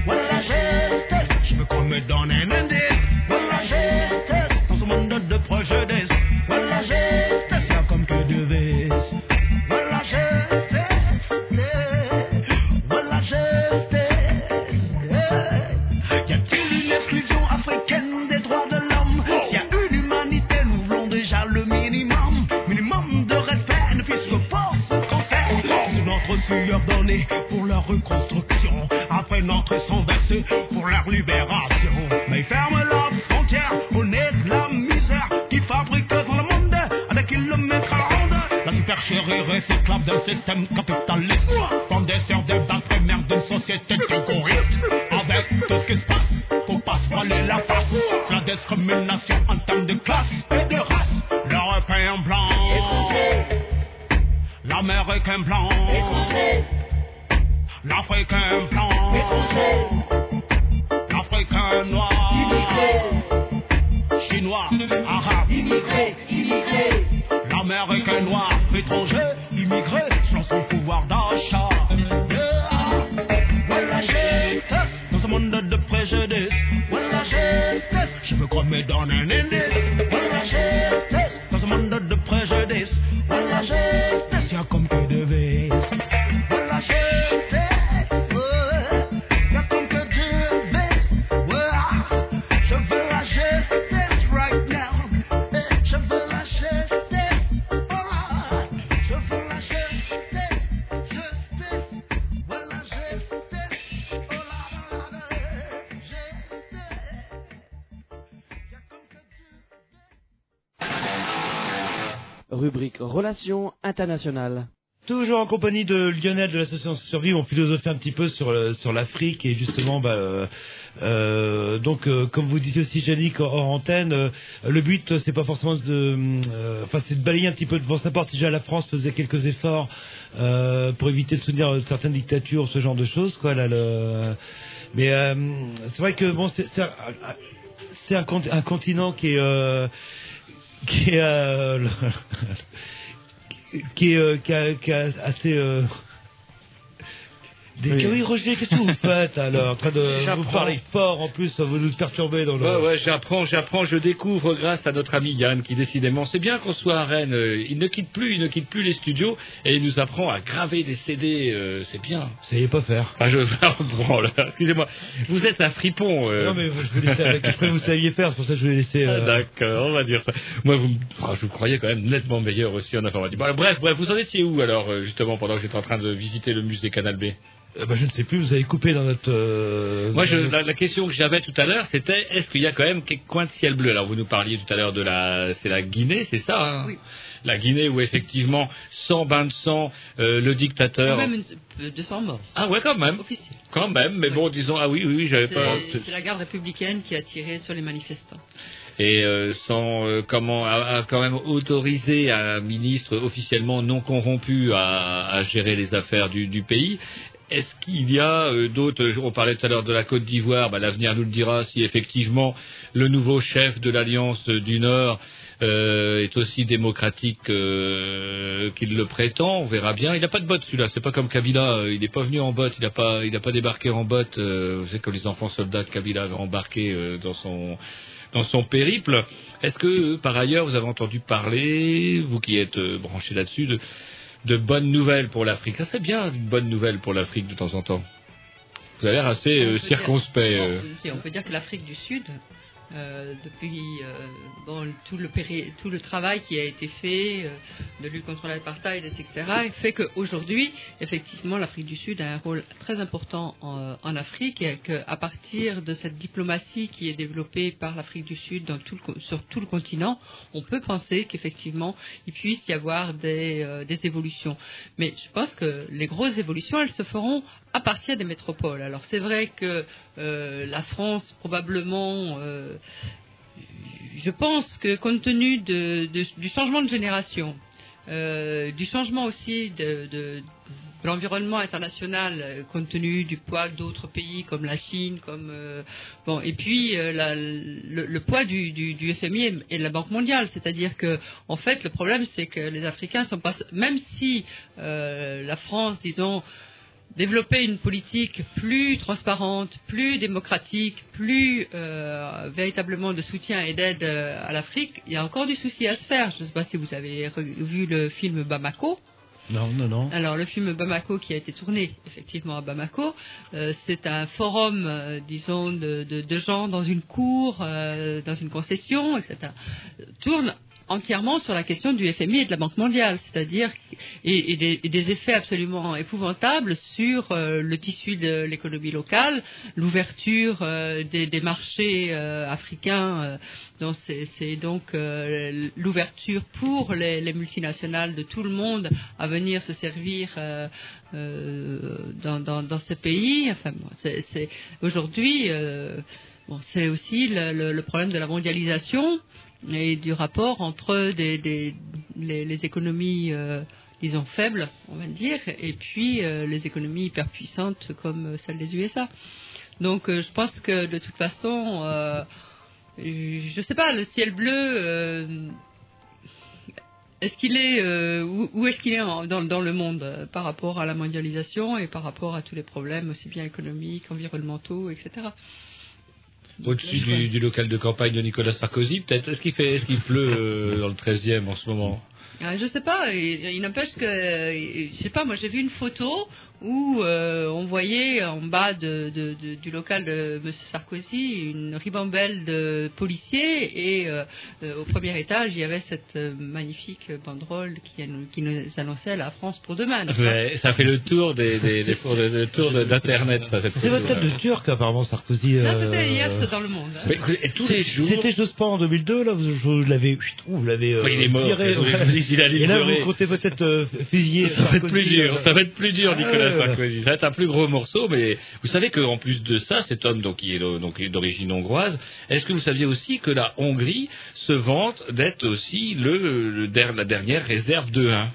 Toujours en compagnie de Lionel de l'association Survie, on philosophie un petit peu sur l'Afrique et justement, bah, euh, euh, donc euh, comme vous disiez aussi, Yannick, hors antenne, le but c'est pas forcément de, enfin c'est de balayer un petit peu devant sa porte. Déjà la France faisait quelques efforts pour éviter de soutenir certaines dictatures, ce genre de choses, quoi. Mais c'est vrai que bon, c'est un, continent qui est qui est, euh, qui a, qui a assez. Des... Oui. Oui. Roger, qu'est-ce que vous faites alors En train de vous parler fort en plus, vous nous perturbez dans le. Ouais, ouais, j'apprends, j'apprends, je découvre grâce à notre ami Yann qui décidément, c'est bien qu'on soit à Rennes, euh, il ne quitte plus, il ne quitte plus les studios et il nous apprend à graver des CD, euh, c'est bien. Est pas faire. Ah, je, là, excusez-moi, vous êtes un fripon. euh. Non mais je vous avec. Je que vous saviez faire, c'est pour ça que je vous ai laissé. Ah, euh, D'accord, on va dire ça. Moi, vous, me- ah, je vous croyais quand même nettement meilleur aussi en informatique. Bon, alors, bref, bref, vous en étiez où alors, euh, justement, pendant que j'étais en train de visiter le musée Canal B? Euh, bah, je ne sais plus, vous avez coupé dans notre. euh, Moi, je, la, la question que j'avais tout à l'heure, c'était est-ce qu'il y a quand même quelques coins de ciel bleu? Alors, vous nous parliez tout à l'heure de la, c'est la Guinée, c'est ça hein? Oui. La Guinée où effectivement, sans bain de sang, euh, le dictateur. Quand même une, 200 morts. Ah ouais, quand même. Officiel. Quand même, mais bon, disons, ah oui, oui, oui, j'avais pas. C'est c'est la garde républicaine qui a tiré sur les manifestants. et euh, sans euh, comment a, a quand même autorisé un ministre officiellement non corrompu à, à gérer les affaires du, du pays. Est-ce qu'il y a euh, d'autres On parlait tout à l'heure de la Côte d'Ivoire. Bah, L'avenir nous le dira si effectivement le nouveau chef de l'Alliance du Nord euh, est aussi démocratique euh, qu'il le prétend. On verra bien. Il n'a pas de bottes celui-là. C'est pas comme Kabila. Il n'est pas venu en bottes. Il n'a pas, il n'a pas débarqué en bottes. Euh, vous savez que les enfants soldats de Kabila avaient embarqué dans son dans son périple. Est-ce que, par ailleurs, vous avez entendu parler, vous qui êtes branché là-dessus, de, de bonnes nouvelles pour l'Afrique Ça serait bien une bonne nouvelle pour l'Afrique de temps en temps. Vous avez l'air assez euh, dire- circonspect. Bon, euh. on peut dire que l'Afrique du Sud, euh, depuis euh, tout, le travail qui a été fait euh, de lutte contre l'apartheid, etc., fait qu'aujourd'hui, effectivement, l'Afrique du Sud a un rôle très important en, Afrique et qu'à partir de cette diplomatie qui est développée par l'Afrique du Sud sur tout le continent, on peut penser qu'effectivement, il puisse y avoir des, évolutions. Mais je pense que les grosses évolutions, elles se feront à partir des métropoles. Alors c'est vrai que la France, probablement, je pense que compte tenu du changement de génération, euh, du changement aussi de, l'environnement international, euh, compte tenu du poids d'autres pays comme la Chine, comme euh, bon, et puis le, poids du, FMI et- de la Banque mondiale, c'est-à-dire que en fait le problème c'est que les Africains sont pas, même si la France, disons, développer une politique plus transparente, plus démocratique, plus euh, véritablement de soutien et d'aide euh, à l'Afrique, il y a encore du souci à se faire. Je ne sais pas si vous avez vu le film Bamako. Non, non, non. Alors le film Bamako qui a été tourné effectivement à Bamako, euh, c'est un forum, euh, disons, de, de- de gens dans une cour, euh, dans une concession, etc. Tourne entièrement sur la question du FMI et de la Banque mondiale, c'est-à-dire des, et des effets absolument épouvantables sur euh, le tissu de l'économie locale, l'ouverture euh, des, marchés euh, africains. euh, c'est donc l'ouverture pour les, les multinationales de tout le monde à venir se servir dans, dans, dans ces pays. Enfin, aujourd'hui. c'est aussi le problème de la mondialisation et du rapport entre des, les, économies, euh, disons, faibles, on va dire, et puis euh, les économies hyper puissantes comme celle des USA. Donc, euh, je pense que de toute façon, je ne sais pas, le ciel bleu. est-ce qu'il est où, est-ce qu'il est en- dans, dans le monde par rapport à la mondialisation et par rapport à tous les problèmes aussi bien économiques, environnementaux, etc. Au-dessus du, du local de campagne de Nicolas Sarkozy, peut-être. Est-ce qu'il fait, est-ce qu'il pleut euh, dans le 13e en ce moment? Ah, je sais pas, il, il n'empêche que, euh, je sais pas, moi j'ai vu une photo où euh, on voyait en bas de, de- de- du local de M. Sarkozy une ribambelle de policiers et euh, euh, au premier étage il y avait cette magnifique banderole qui, nous annonçait la France pour demain. Ouais, Ça fait le tour des, des, des fours de- le tour de- d'internet, C'est votre tête de turc, apparemment, Sarkozy. Euh, c'était hier, c'est dans le monde. hein. Mais écoutez, et tous les jours. C'était je pas en 2002, là, vous, vous l'avez, vous l'avez euh, Oui, il est mort, vous il allait Et là, vous comptez peut-être euh, fusiller Ça va être plus dur, ça va être plus dur, Ah, Nicolas. Sarkozy. Un plus gros morceau, mais vous savez qu'en plus de ça, cet homme donc qui est d'origine hongroise, est-ce que vous saviez aussi que la Hongrie se vante d'être aussi le, le la dernière réserve de 1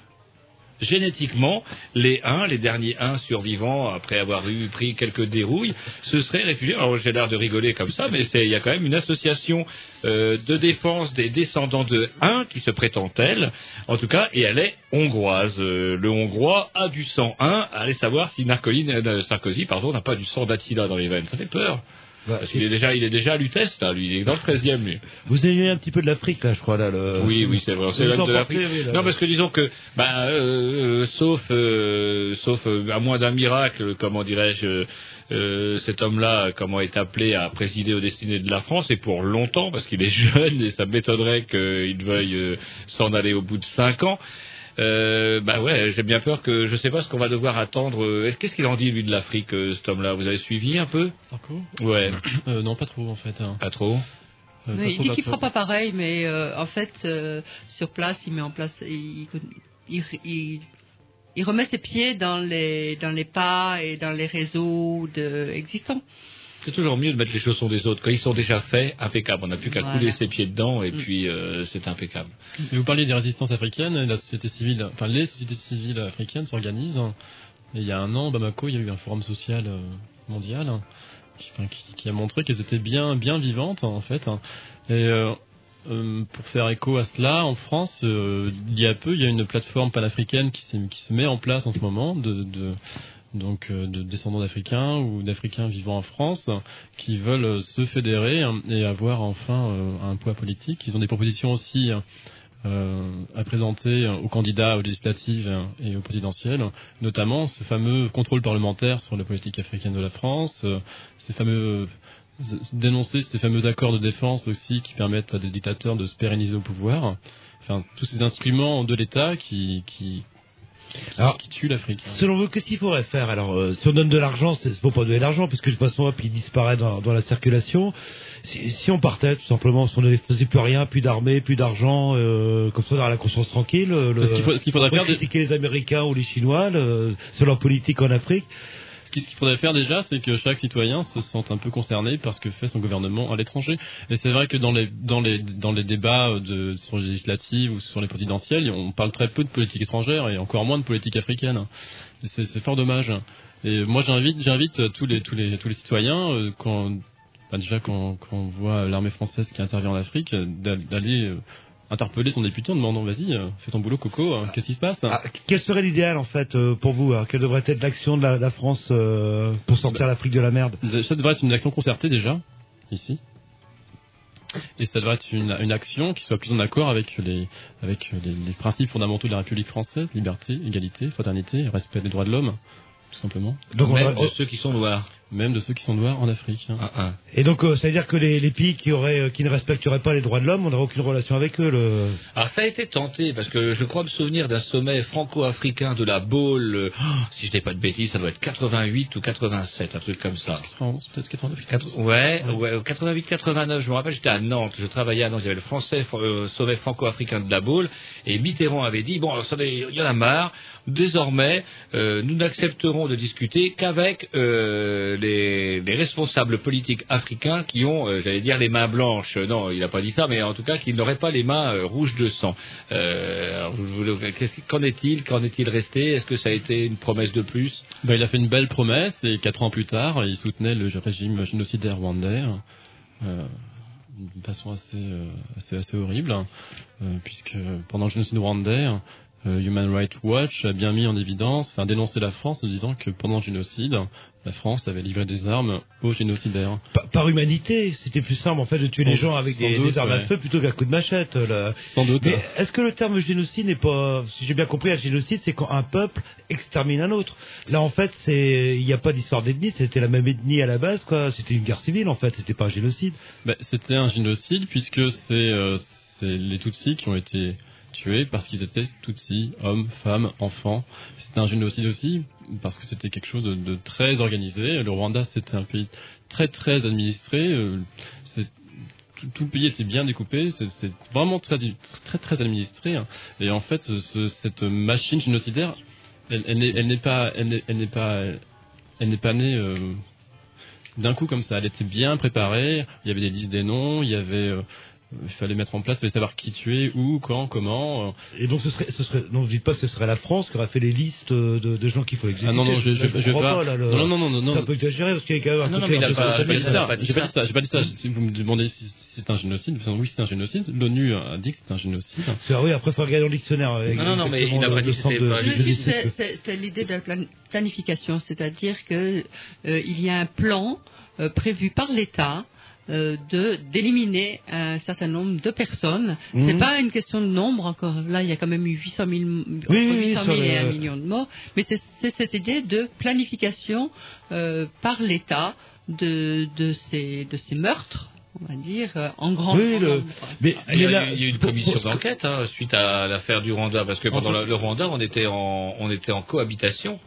génétiquement, les uns, les derniers uns survivants, après avoir eu pris quelques dérouilles, se seraient réfugiés. Alors j'ai l'air de rigoler comme ça, mais il y a quand même une association euh, de défense des descendants de Huns qui se prétend telle, en tout cas, et elle est hongroise. Euh, le hongrois a du sang Hun. Allez savoir si Narcoline, euh, Sarkozy pardon, n'a pas du sang d'Attila dans les veines. Ça fait peur. Parce qu'il est déjà, il est déjà à Lutèce, là, lui, il est dans le 13e, lui. Vous avez un petit peu de l'Afrique, là, je crois, là. Le... Oui, oui, c'est vrai. C'est de l'Afrique. oui. Non, parce que disons que, bah, euh, euh, sauf, euh, sauf à moins d'un miracle, comment dirais-je, euh, cet homme-là, comment est appelé à présider aux destinées de la France, et pour longtemps, parce qu'il est jeune, et ça m'étonnerait qu'il veuille euh, s'en aller au bout de cinq ans. Euh, bah ouais, j'ai bien peur que je sais pas ce qu'on va devoir attendre. Euh, Qu'est-ce qu'il en dit lui de l'Afrique, euh, cet homme-là? Vous avez suivi un peu? Sarko Ouais. Euh, Non, pas trop en fait. hein. Pas trop. Euh, Non, pas il trop, dit pas qu'il fera pas pareil, mais euh, en fait, euh, sur place, il met en place, il, il, il- il remet ses pieds dans les dans les pas et dans les réseaux de, existants. C'est toujours mieux de mettre les chaussons des autres. Quand ils sont déjà faits, impeccable. On n'a plus qu'à Voilà. couler ses pieds dedans et puis euh, c'est impeccable. Mais vous parliez des résistances africaines, et la société civile, enfin les sociétés civiles africaines s'organisent. Et il y a un an, à Bamako, il y a eu un forum social euh, mondial qui, enfin, qui- qui a montré qu'elles étaient bien, bien vivantes en fait. Et euh, euh, pour faire écho à cela, en France, euh, il y a peu, il y a une plateforme panafricaine qui, qui se met en place en ce moment de, de donc euh, de descendants d'Africains ou d'Africains vivant en France qui veulent euh, se fédérer hein, et avoir enfin euh, un poids politique. Ils ont des propositions aussi à présenter aux candidats aux législatives et aux présidentielles, notamment ce fameux contrôle parlementaire sur la politique africaine de la France, ces fameux dénoncer ces fameux accords de défense aussi qui permettent à des dictateurs de se pérenniser au pouvoir. Enfin, tous ces instruments de l'État qui, Alors, qui l'Afrique. Selon vous, qu'est-ce qu'il faudrait faire Alors, euh, si on donne de l'argent, il ne faut pas donner de l'argent, parce que je passe moi, puis il disparaît dans, dans la circulation. Si, si on partait, tout simplement, si on ne faisait plus rien, plus d'armée, plus d'argent, euh, comme ça on aurait la conscience tranquille. Le, Ce qu'il faut- ce qu'il faudrait on faire, critiquer les Américains ou les Chinois le- sur leur politique en Afrique. Ce qui- ce qu'il faudrait faire déjà, c'est que chaque citoyen se sente un peu concerné par ce que fait son gouvernement à l'étranger. Et c'est vrai que dans les dans les dans les débats de sur les législatives ou sur les présidentielles, on parle très peu de politique étrangère et encore moins de politique africaine. C'est fort dommage. Et moi, j'invite j'invite tous les tous les tous les citoyens euh, quand bah, déjà quand, quand on voit l'armée française qui intervient en Afrique d'a- d'aller euh, interpeller son député en demandant vas-y euh, fais ton boulot Coco hein, qu'est-ce qui se passe Ah, quel serait l'idéal, en fait, euh, pour vous hein Quelle devrait être l'action de la, la France euh, pour sortir l'Afrique de la merde Ça devrait être une action concertée déjà, ici. Et ça devrait être une, une action qui soit plus en accord avec les, avec les, les principes fondamentaux de la République française, liberté, égalité, fraternité, respect des droits de l'homme, tout simplement. Donc, on Même de ceux qui sont noirs. Même de ceux qui sont noirs en Afrique. Ah, Et donc, euh, ça veut dire que les, les pays qui, auraient, euh, qui ne respecteraient pas les droits de l'homme, on n'aurait aucune relation avec eux. Le... Alors ça a été tenté parce que je crois me souvenir d'un sommet franco-africain de la Baule. euh, si je dis pas de bêtises, ça doit être 88 ou 87, un truc comme ça. Peut-être 89. Quatre- Ouais, ouais, 88-89, je me rappelle, j'étais à Nantes, je travaillais à Nantes, il y avait le français euh, sommet franco-africain de la Baule, et Mitterrand avait dit, bon, alors, ça, il y en a marre, désormais, euh, nous n'accepterons de discuter qu'avec euh, les, les responsables politiques africains qui ont, euh, j'allais dire, les mains blanches. Non, il n'a pas dit ça, mais en tout cas, qu'ils n'auraient pas les mains euh, rouges de sang. Euh, Qu'en est-il? Qu'en est-il resté? Est-ce que ça a été une promesse de plus? Bah, il a fait une belle promesse et quatre ans plus tard, il soutenait le régime génocidaire rwandais. Euh, d'une façon assez, euh, assez, assez horrible, hein, euh, puisque pendant le génocide rwandais, euh, Human Rights Watch a bien mis en évidence, enfin dénoncé la France en disant que pendant le génocide, la France avait livré des armes aux génocidaires. Par, par humanité, c'était plus simple en fait de tuer Sans- les gens avec des, doute, des armes à feu plutôt qu'à coups de machette. là. Sans doute. Mais est-ce que le terme génocide n'est pas, si j'ai bien compris, un génocide, c'est quand un peuple extermine un autre? Là, en fait, c'est, il n'y a pas d'histoire d'ethnie, c'était la même ethnie à la base, quoi. C'était une guerre civile, en fait. C'était pas un génocide. Ben, C'était un génocide puisque c'est euh, c'est les Tutsis qui ont été parce qu'ils étaient Tutsis, hommes, femmes, enfants. C'était un génocide aussi parce que c'était quelque chose de, très organisé. Le Rwanda, c'était un pays très très administré. euh, tout, le pays était bien découpé. C'est vraiment très très très administré. hein. Et en fait, ce- ce- cette machine génocidaire, elle, n'est pas elle n'est pas elle n'est pas née. euh, d'un coup comme ça. Elle était bien préparée. Il y avait des listes des noms. Il y avait, euh, Il fallait mettre en place, il fallait savoir qui tuer, où, quand, comment. euh. Et donc ce serait, ce serait, non, dites pas que ce serait la France qui aurait fait les listes de, de gens qu'il faut exécuter. Ah non, non, je, je, Là, je, crois pas. là, le- Non, non, non, non, non. C'est un peu exagéré parce qu'il y a quand même un Non, non, mais il a pas- J'ai pas dit ça. pas J'ai pas dit ça. ça. J'ai pas dit ça. Si vous me demandez si si c'est un génocide, oui, c'est un génocide. L'ONU a dit que c'est un génocide. C'est- Ah oui, après, faut regarder dans le dictionnaire. euh, Non, non, non, mais il a le- pas dit c'était pas génocide. C'est- l'idée de la plan- planification, c'est-à-dire que euh, il y a un plan euh, prévu par l'État euh, de d'éliminer un certain nombre de personnes. Mhm. C'est pas une question de nombre encore. Là, il y a quand même eu 800 000, entre Oui, oui, 800 sur 000 et le- 1 million de morts. Mais c'est cette idée de planification euh, par l'État de de ces de ces meurtres, on va dire, euh, en grand. Oui, le- mais, Il y, a, là, eu- il y a eu une commission d'enquête hein, suite à l'affaire du Rwanda, parce que pendant Enfin- le, le Rwanda, on était en, on était en cohabitation.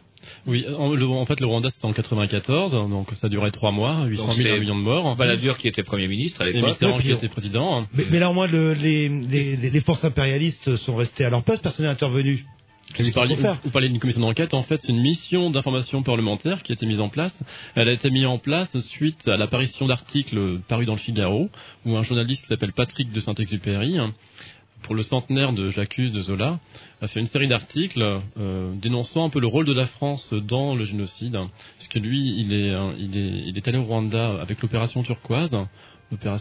Oui, en, le- en fait, le Rwanda c'était en 94, donc ça durait trois mois, 800 000 c'était un million de morts. Balladur qui était Premier ministre à Et l'époque. Mitterrand qui était président. Mais, mais là, au moins, le- les, les, les- les forces impérialistes sont restées à leur place, personne n'est intervenu. Vous parlez, vous parlez d'une commission d'enquête, en fait, c'est une mission d'information parlementaire qui a été mise en place. Elle a été mise en place suite à l'apparition d'articles parus dans le Figaro, où un journaliste qui s'appelle Patrick de Saint-Exupéry, pour le centenaire de Jacques de Zola, a fait une série d'articles euh, dénonçant un peu le rôle de la France dans le génocide. Parce que lui, il est, euh, il est, il est allé au Rwanda avec l'opération turquoise,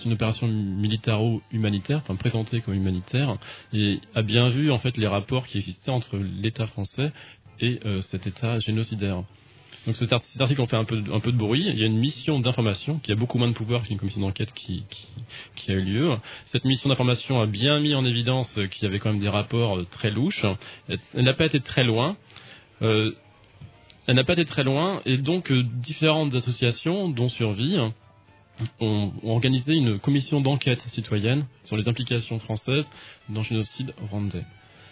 une opération militaro-humanitaire, enfin présentée comme humanitaire, et a bien vu en fait les rapports qui existaient entre l'État français et euh, cet État génocidaire. Donc cet, art- cet article en fait un peu, de bruit. Il y a une mission d'information qui a beaucoup moins de pouvoir qu'une commission d'enquête qui, a eu lieu. Cette mission d'information a bien mis en évidence qu'il y avait quand même des rapports euh, très louches. Elle elle n'a pas été très loin. Euh, elle n'a pas été très loin et donc euh, différentes associations, dont Survie, ont, ont organisé une commission d'enquête citoyenne sur les implications françaises dans le génocide rwandais.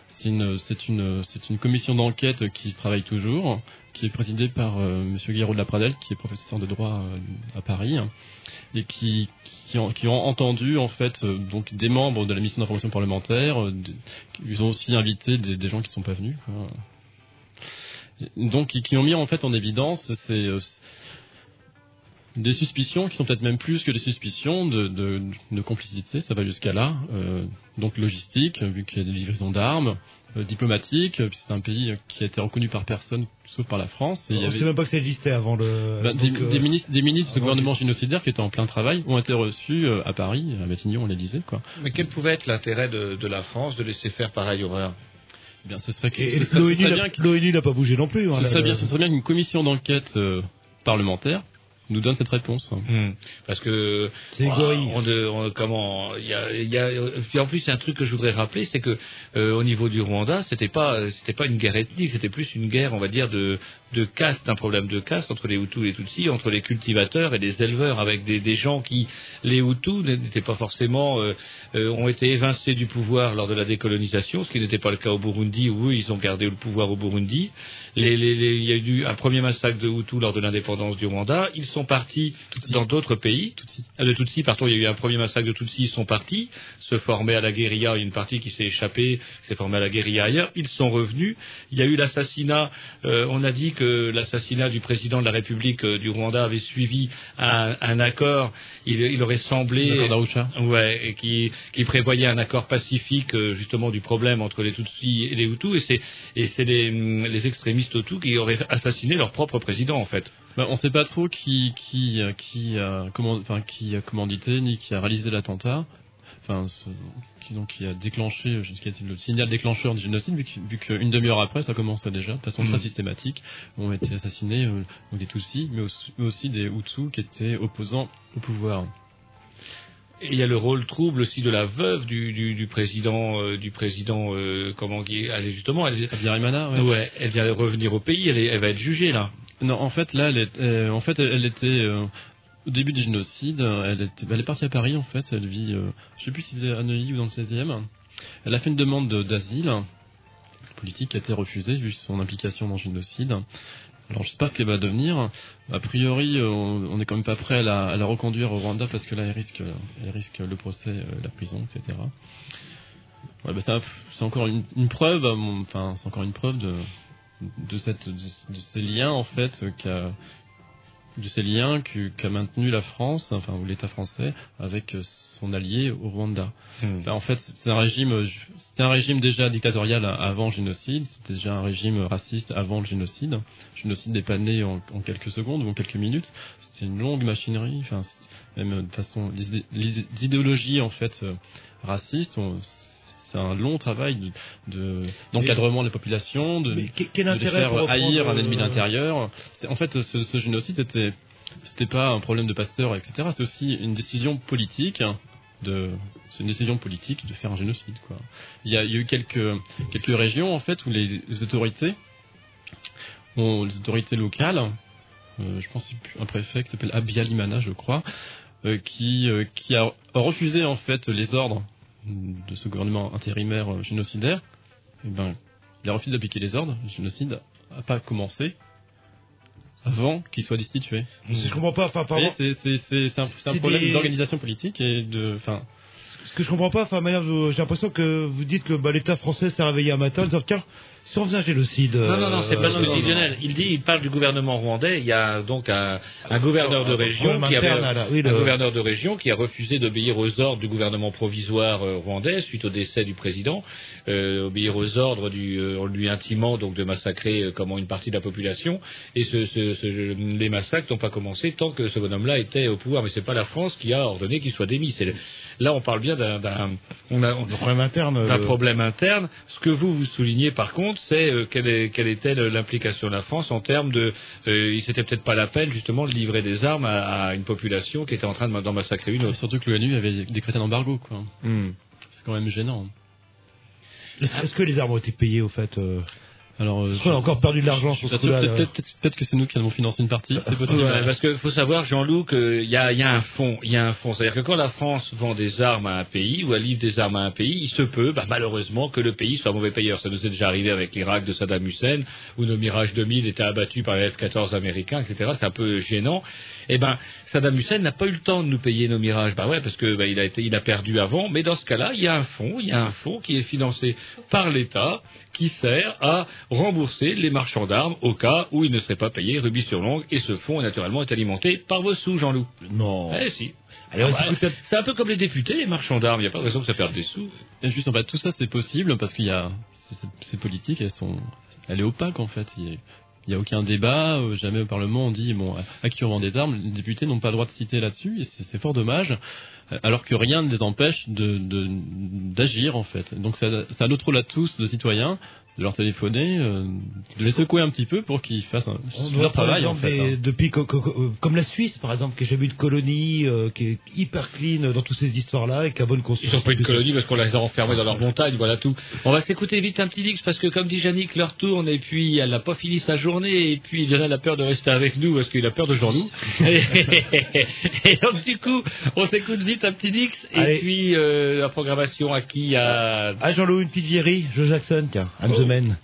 C'est une, c'est une, c'est une commission d'enquête qui travaille toujours, qui est présidée par euh, Monsieur Guiraud de la Pradelle, qui est professeur de droit euh, à Paris, et qui, ont, qui ont entendu en fait euh, donc des membres de la mission d'information parlementaire. euh, des- ils ont aussi invité des, gens qui ne sont pas venus. quoi. Donc, qui, ont mis en fait en évidence ces, des suspicions qui sont peut-être même plus que des suspicions de, de, de complicité, ça va jusqu'à là. Euh, donc logistique, vu qu'il y a des livraisons d'armes, euh, diplomatique, euh, puis c'est un pays qui a été reconnu par personne sauf par la France. Et On avait- sait même pas que ça existait avant le. bah, des, euh, des ministres, des ministres du avant gouvernement génocidaire qui étaient en plein travail ont été reçus à Paris, à Matignon, on les disait quoi. Mais quel pouvait être l'intérêt de, de la France de laisser faire pareille horreur Eh bien, ce serait, que- l'ONU n'a- bien que- l'ONU n'a pas bougé non plus. hein, ce là, serait bien, ce serait bien qu'une commission d'enquête euh, parlementaire nous donne cette réponse. Parce que C'est on- égoïste. on, de- on- comment il y a, il y a- puis en plus il y a un truc que je voudrais rappeler, c'est que euh, au niveau du Rwanda, c'était pas c'était pas une guerre ethnique, c'était plus une guerre, on va dire de de caste, un problème de caste entre les Hutus et les Tutsis, entre les cultivateurs et les éleveurs, avec des, des gens qui les Hutus n'étaient pas forcément euh, euh, ont été évincés du pouvoir lors de la décolonisation, ce qui n'était pas le cas au Burundi où eux, ils ont gardé le pouvoir au Burundi. Les, les- les- il y a eu un premier massacre de Hutus lors de l'indépendance du Rwanda. Ils sont partis dans d'autres pays. Ah, De Tutsis, pardon, il y a eu un premier massacre de Tutsis. Ils sont partis, se former à la guérilla. Il y a une partie qui s'est échappée, s'est formée à la guérilla ailleurs. Ils sont revenus. Il y a eu l'assassinat. euh, on a dit que l'assassinat du président de la République euh, du Rwanda avait suivi un, un accord. Il, il aurait semblé, ouais, qui, qui prévoyait un accord pacifique euh, justement du problème entre les Tutsis et les Hutus. Et c'est c'est les, les extrémistes Hutus qui auraient assassiné leur propre président en fait. Bah, on ne sait pas trop qui qui euh, qui a enfin qui a commandité ni qui a réalisé l'attentat. Enfin, ce- qui donc qui a déclenché jusqu'à le signal déclencheur du génocide, vu vu qu'une demi-heure après, ça commençait déjà, de façon Mhm. très systématique, ont été assassinés euh, donc des Tutsis, mais aussi, des Hutus qui étaient opposants au pouvoir. Et il y a le rôle trouble aussi de la veuve du, du, du président, euh, du président, euh, comment dire, elle est justement, elle, Habyarimana, ouais. ouais, elle vient revenir au pays, elle, va être jugée là. Non, en fait, là, elle est, euh, en fait, elle, elle était euh, au début du génocide. Elle, est partie à Paris, en fait. Elle vit, euh, je sais plus si c'est à Neuilly ou dans le 16e. Elle a fait une demande de- d'asile politique qui a été refusée vu son implication dans le génocide. Alors, je sais pas ce qu'elle va devenir. A priori, euh, on on est quand même pas prêt à la, reconduire au Rwanda parce que là, elle risque, le procès, euh, la prison, etc. Bah, c'est encore une, preuve, enfin, c'est encore une preuve de, de, ces liens en fait qu'a de ces liens qu'a maintenu la France, enfin ou l'État français, avec euh, son allié au Rwanda. Hmm. Enfin, en fait, c'est un régime, euh, c'était un régime déjà dictatorial avant le génocide, c'était déjà un régime raciste avant le génocide. Le génocide n'est pas né en, en quelques secondes ou en quelques minutes. C'était une longue machinerie. Enfin, même de façon, les, idé- les idéologies en fait euh, racistes. on- c'est un long travail de- de- d'encadrement de, de, Mais que- quel de les faire haïr un ennemi de euh, l'intérieur. C'est- En fait, ce, ce génocide était, c'était pas un problème de pasteur, etc. C'est aussi une décision politique. De, c'est une décision politique de faire un génocide. Quoi. Il, y a, il y a eu quelques, quelques régions en fait où les, les autorités, ont, les autorités locales, euh, je pense un préfet qui s'appelle Abiyalimana, je crois, euh, qui, euh, qui a refusé en fait les ordres de ce gouvernement intérimaire génocidaire. Eh ben, il a refusé d'appliquer les ordres. Le génocide n'a pas commencé avant qu'il soit destitué. Je comprends pas. Enfin, c'est un, problème des- d'organisation politique et de, enfin, que je comprends pas, enfin, manière, j'ai l'impression que vous dites que bah, l'État français s'est réveillé un matin en disant tiens, si on faisait un génocide. Non, non, non, c'est pas ce euh, que dit Lionel. Il dit, il parle du gouvernement rwandais. Il y a donc un, un gouverneur de Un région qui avait, un gouverneur de région qui a refusé d'obéir aux ordres du gouvernement provisoire euh, rwandais suite au décès du président, euh, obéir aux ordres du, euh, en lui intimant donc de massacrer euh, comment une partie de la population. Et ce, ce, ce- les massacres n'ont pas commencé tant que ce bonhomme-là était au pouvoir. Mais c'est pas la France qui a ordonné qu'il soit démis. C'est là, on parle bien d'un, d'un- on a, on- problème interne. d'un le- problème interne. Ce que vous vous soulignez par contre, c'est euh, quelle, est- quelle était l'implication de la France en termes de, euh, il s'était peut-être pas la peine justement de livrer des armes à, à une population qui était en train de- d'en massacrer une et autre. surtout que l'ONU avait décrété un embargo, quoi. Hmm. C'est quand même gênant. Est-ce est-ce que les armes ont été payées au fait euh, Alors, euh, qu'on a encore perdu de l'argent Peut-être que c'est nous qui allons financer une partie, c'est possible. Ouais, parce que faut savoir, Jean-Loup, qu'il y a, il y a un fond. Il y a un fond. C'est-à-dire que quand la France vend des armes à un pays ou elle livre des armes à un pays, il se peut, bah, malheureusement, que le pays soit mauvais payeur. Ça nous est déjà arrivé avec l'Irak de Saddam Hussein, où nos Mirage 2000 étaient abattus par les F-14 américains, etc. C'est un peu gênant. Eh ben, Saddam Hussein n'a pas eu le temps de nous payer nos Mirages. Bah ouais, parce que bah, il a été, il a perdu avant. Mais dans ce cas-là, il y a un fonds, il y a un fonds qui est financé par l'État, qui sert à rembourser les marchands d'armes au cas où ils ne seraient pas payés rubis sur l'ongle. Et ce fonds, naturellement, est alimenté par vos sous, Jean-Loup. Non. Eh si. Alors, Ah bah, c'est un peu comme les députés, les marchands d'armes. Il n'y a pas de raison que ça perde des sous. Et juste en fait, tout ça c'est possible parce qu'il y a ces- politiques, elles sont, elle est opaque en fait. Il y a, il y a aucun débat, euh, jamais au Parlement on dit bon à qui on vend des armes, les députés n'ont pas le droit de citer là-dessus et c'est fort dommage. euh, Alors que rien ne les empêche de de- d'agir en fait. Donc ça, ça a notre rôle à tous, de citoyens, de leur téléphoner, euh, de les secouer un petit peu pour qu'ils fassent un, On doit leur travail en fait. des- hein. depuis co- co- co- comme la Suisse par exemple qui n'a jamais eu de colonie euh, qui est hyper clean dans toutes ces histoires là et qui a bonne Ils conscience. sont pas une colonie parce qu'on les a enfermés dans leur montagne, voilà tout. On va s'écouter vite un petit Dix parce que comme dit Yannick, leur tourne et puis elle n'a pas fini sa journée et puis Lionel a peur de rester avec nous parce qu'il a peur de Jean-Loup. et, et donc du coup, on s'écoute vite un petit Dix et Allez. puis euh, la programmation à qui à... Jean-Loup une petite vieillerie, Joe Jackson tiens, I'm Oh. The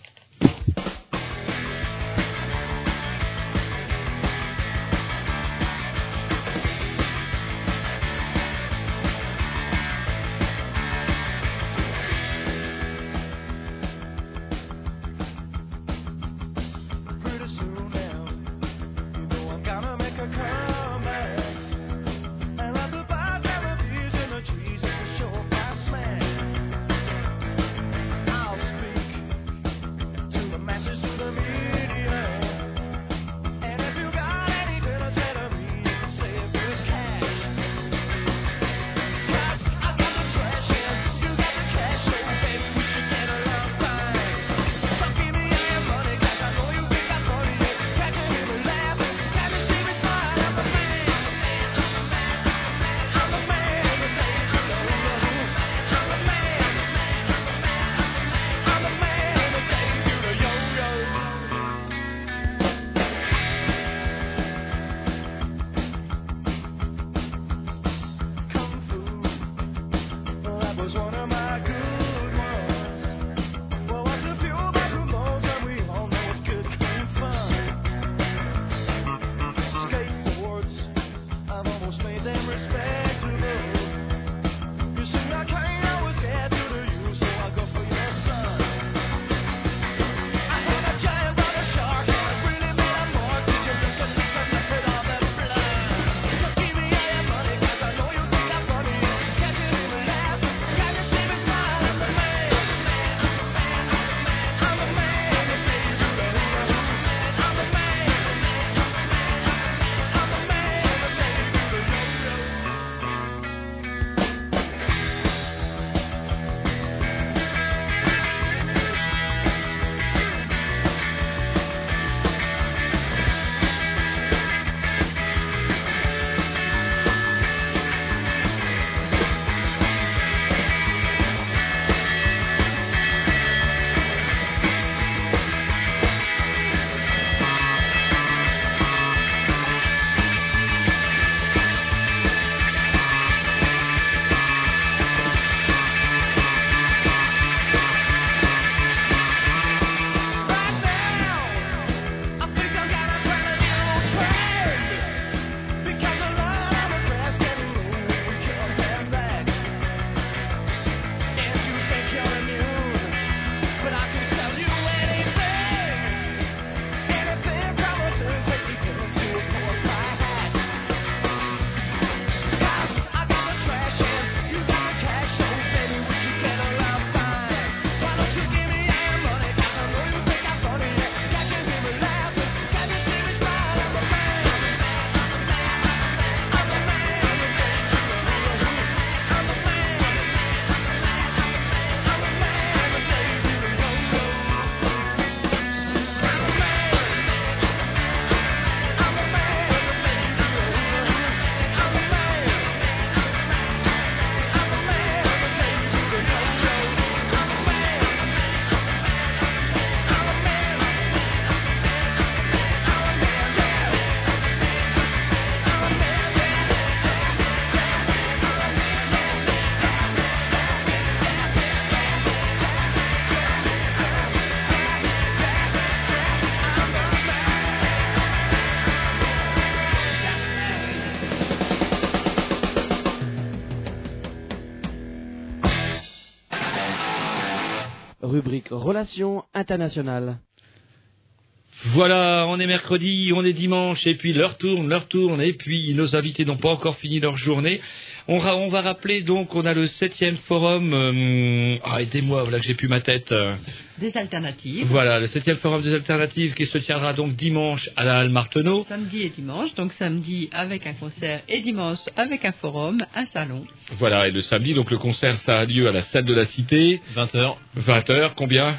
Voilà, on est mercredi, on est dimanche, et puis l'heure tourne, l'heure tourne, et puis nos invités n'ont pas encore fini leur journée. On, ra- on va rappeler donc, on a le septième forum. euh, ah, aidez-moi, voilà que j'ai plus ma tête. euh. Des alternatives. Voilà, le septième forum des alternatives qui se tiendra donc dimanche à la Halle Marteneau. Samedi et dimanche, donc samedi avec un concert et dimanche avec un forum, un salon. Voilà, et le samedi, donc le concert, ça a lieu à la salle de la Cité. 20h. 20h, combien?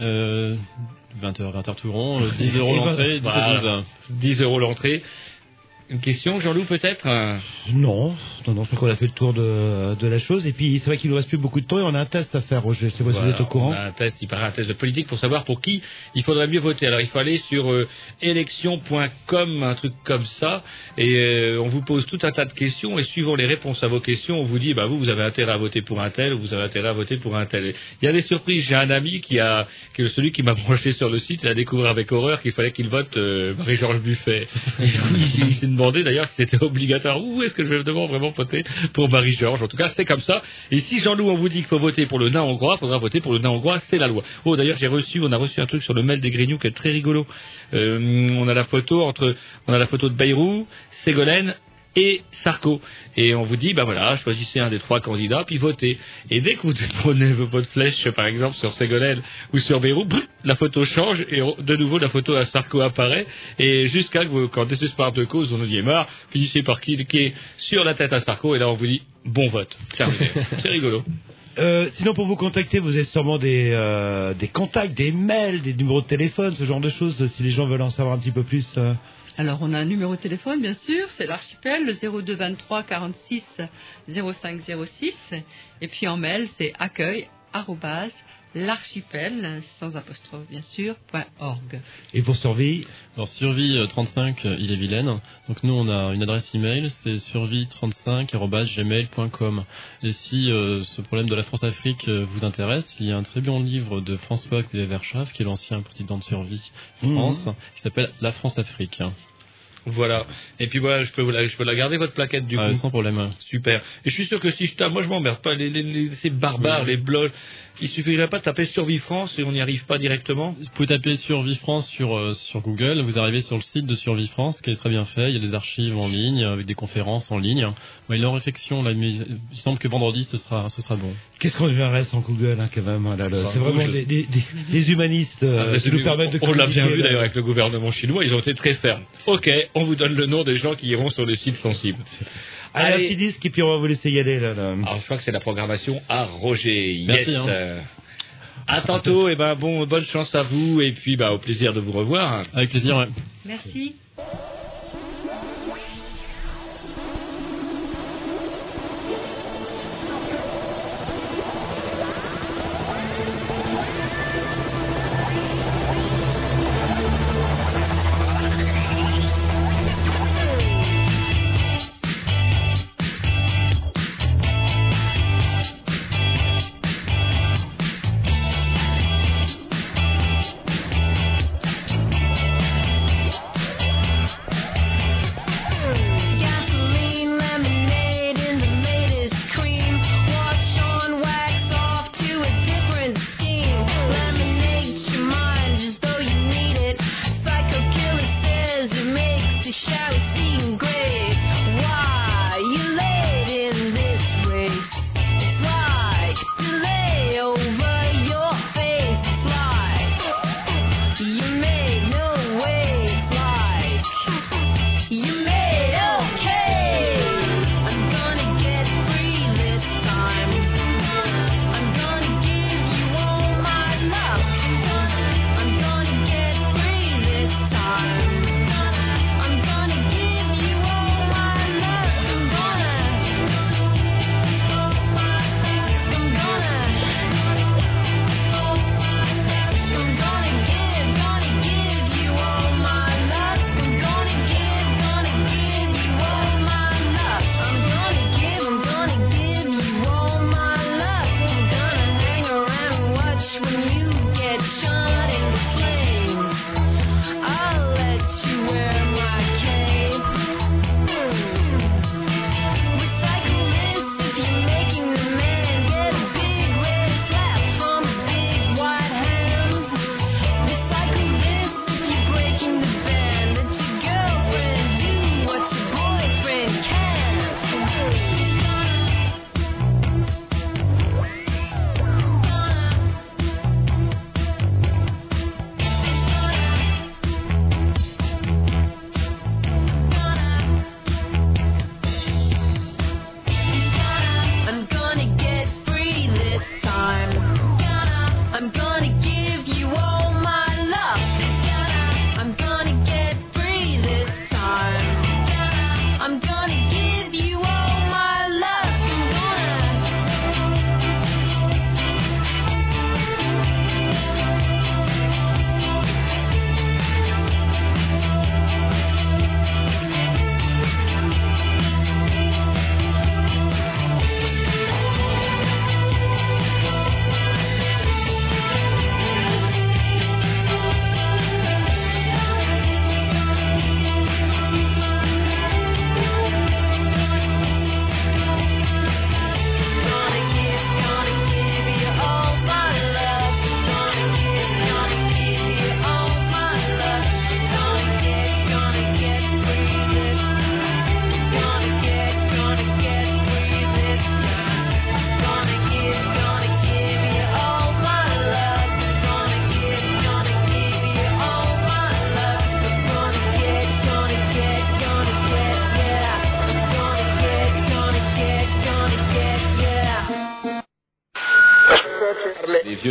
Euh, 20h, 20h tout rond, euh, 10 euros l'entrée, 10 voilà. à 12. 10 euros l'entrée. Une question, Jean-Loup, peut-être? Non, non, non, je crois qu'on a fait le tour de, de la chose. Et puis, c'est vrai qu'il nous reste plus beaucoup de temps et on a un test à faire, Roger. Je sais pas si vous êtes au courant. on a un test, il paraît un test de politique pour savoir pour qui il faudrait mieux voter. Alors il faut aller sur euh, élection.com, un truc comme ça, et euh, on vous pose tout un tas de questions, et suivant les réponses à vos questions, on vous dit, bah vous, vous avez intérêt à voter pour un tel, ou vous avez intérêt à voter pour un tel. Et Il y a des surprises. J'ai un ami qui a, qui est celui qui m'a branché sur le site, il a découvert avec horreur qu'il fallait qu'il vote euh, Marie-Georges Buffet. D'ailleurs si c'était obligatoire. Où est-ce que je vais devoir vraiment voter pour Marie-Georges? En tout cas, c'est comme ça. Et si Jean-Loup, on vous dit qu'il faut voter pour le nain hongrois, il faudra voter pour le nain hongrois, c'est la loi. Oh, d'ailleurs, j'ai reçu, on a reçu un truc sur le mail des Grignoux qui est très rigolo. Euh, on a la photo entre, on a la photo de Bayrou, Ségolène et Sarko. Et on vous dit, bah voilà, choisissez un des trois candidats, puis votez. Et dès que vous prenez votre flèche, par exemple, sur Ségolène ou sur brrr, la photo change et de nouveau la photo à Sarko apparaît. Et jusqu'à que vous, quand désespoir de cause, on en est marre, finissez par cliquer sur la tête à Sarko et là on vous dit, bon vote. C'est rigolo. Euh, sinon, pour vous contacter, vous avez sûrement des, euh, des contacts, des mails, des numéros de téléphone, ce genre de choses, si les gens veulent en savoir un petit peu plus. euh. Alors, on a un numéro de téléphone, bien sûr, c'est l'archipel, le 02 23 46 05 06. Et puis en mail, c'est accueil l'archipel, sans apostrophe, bien sûr, point org. Et pour survie? Alors survie euh, 35, euh, il est vilaine. Donc nous on a une adresse email, c'est survie35@gmail.com. Et si euh, ce problème de la France-Afrique euh, vous intéresse, il y a un très bon livre de François Xavier Verschaff, qui est l'ancien président de Survie France, qui s'appelle La France-Afrique. Voilà. Et puis voilà, je peux, vous la, je peux la garder votre plaquette du Ah, coup. sans problème. Super. Et je suis sûr que si je tape, moi je m'emmerde pas, les, les- les- ces barbares, les blogs, il suffirait pas de taper Survie France et on n'y arrive pas directement? Vous pouvez taper Survie France sur, euh, sur Google, vous arrivez sur le site de Survie France qui est très bien fait, il y a des archives en ligne, avec des conférences en ligne. Est en réflexion, là, mais il semble que vendredi ce sera, ce sera bon. Qu'est-ce qu'on verrait sans Google, hein, quand même Sans C'est vraiment des, des- des- des humanistes euh, Ah, qui nous permettent de on l'a bien vu d'ailleurs avec le gouvernement chinois, ils ont été très fermes. Ok, on vous donne le nom des gens qui iront sur le site sensible. Allez, un petit disque et puis on va vous laisser y aller là. là. Alors je crois que c'est la programmation à Roger. Merci, yes. hein. Euh, À tantôt, et ben bon, bonne chance à vous et puis bah au plaisir de vous revoir. Avec plaisir, ouais. Merci.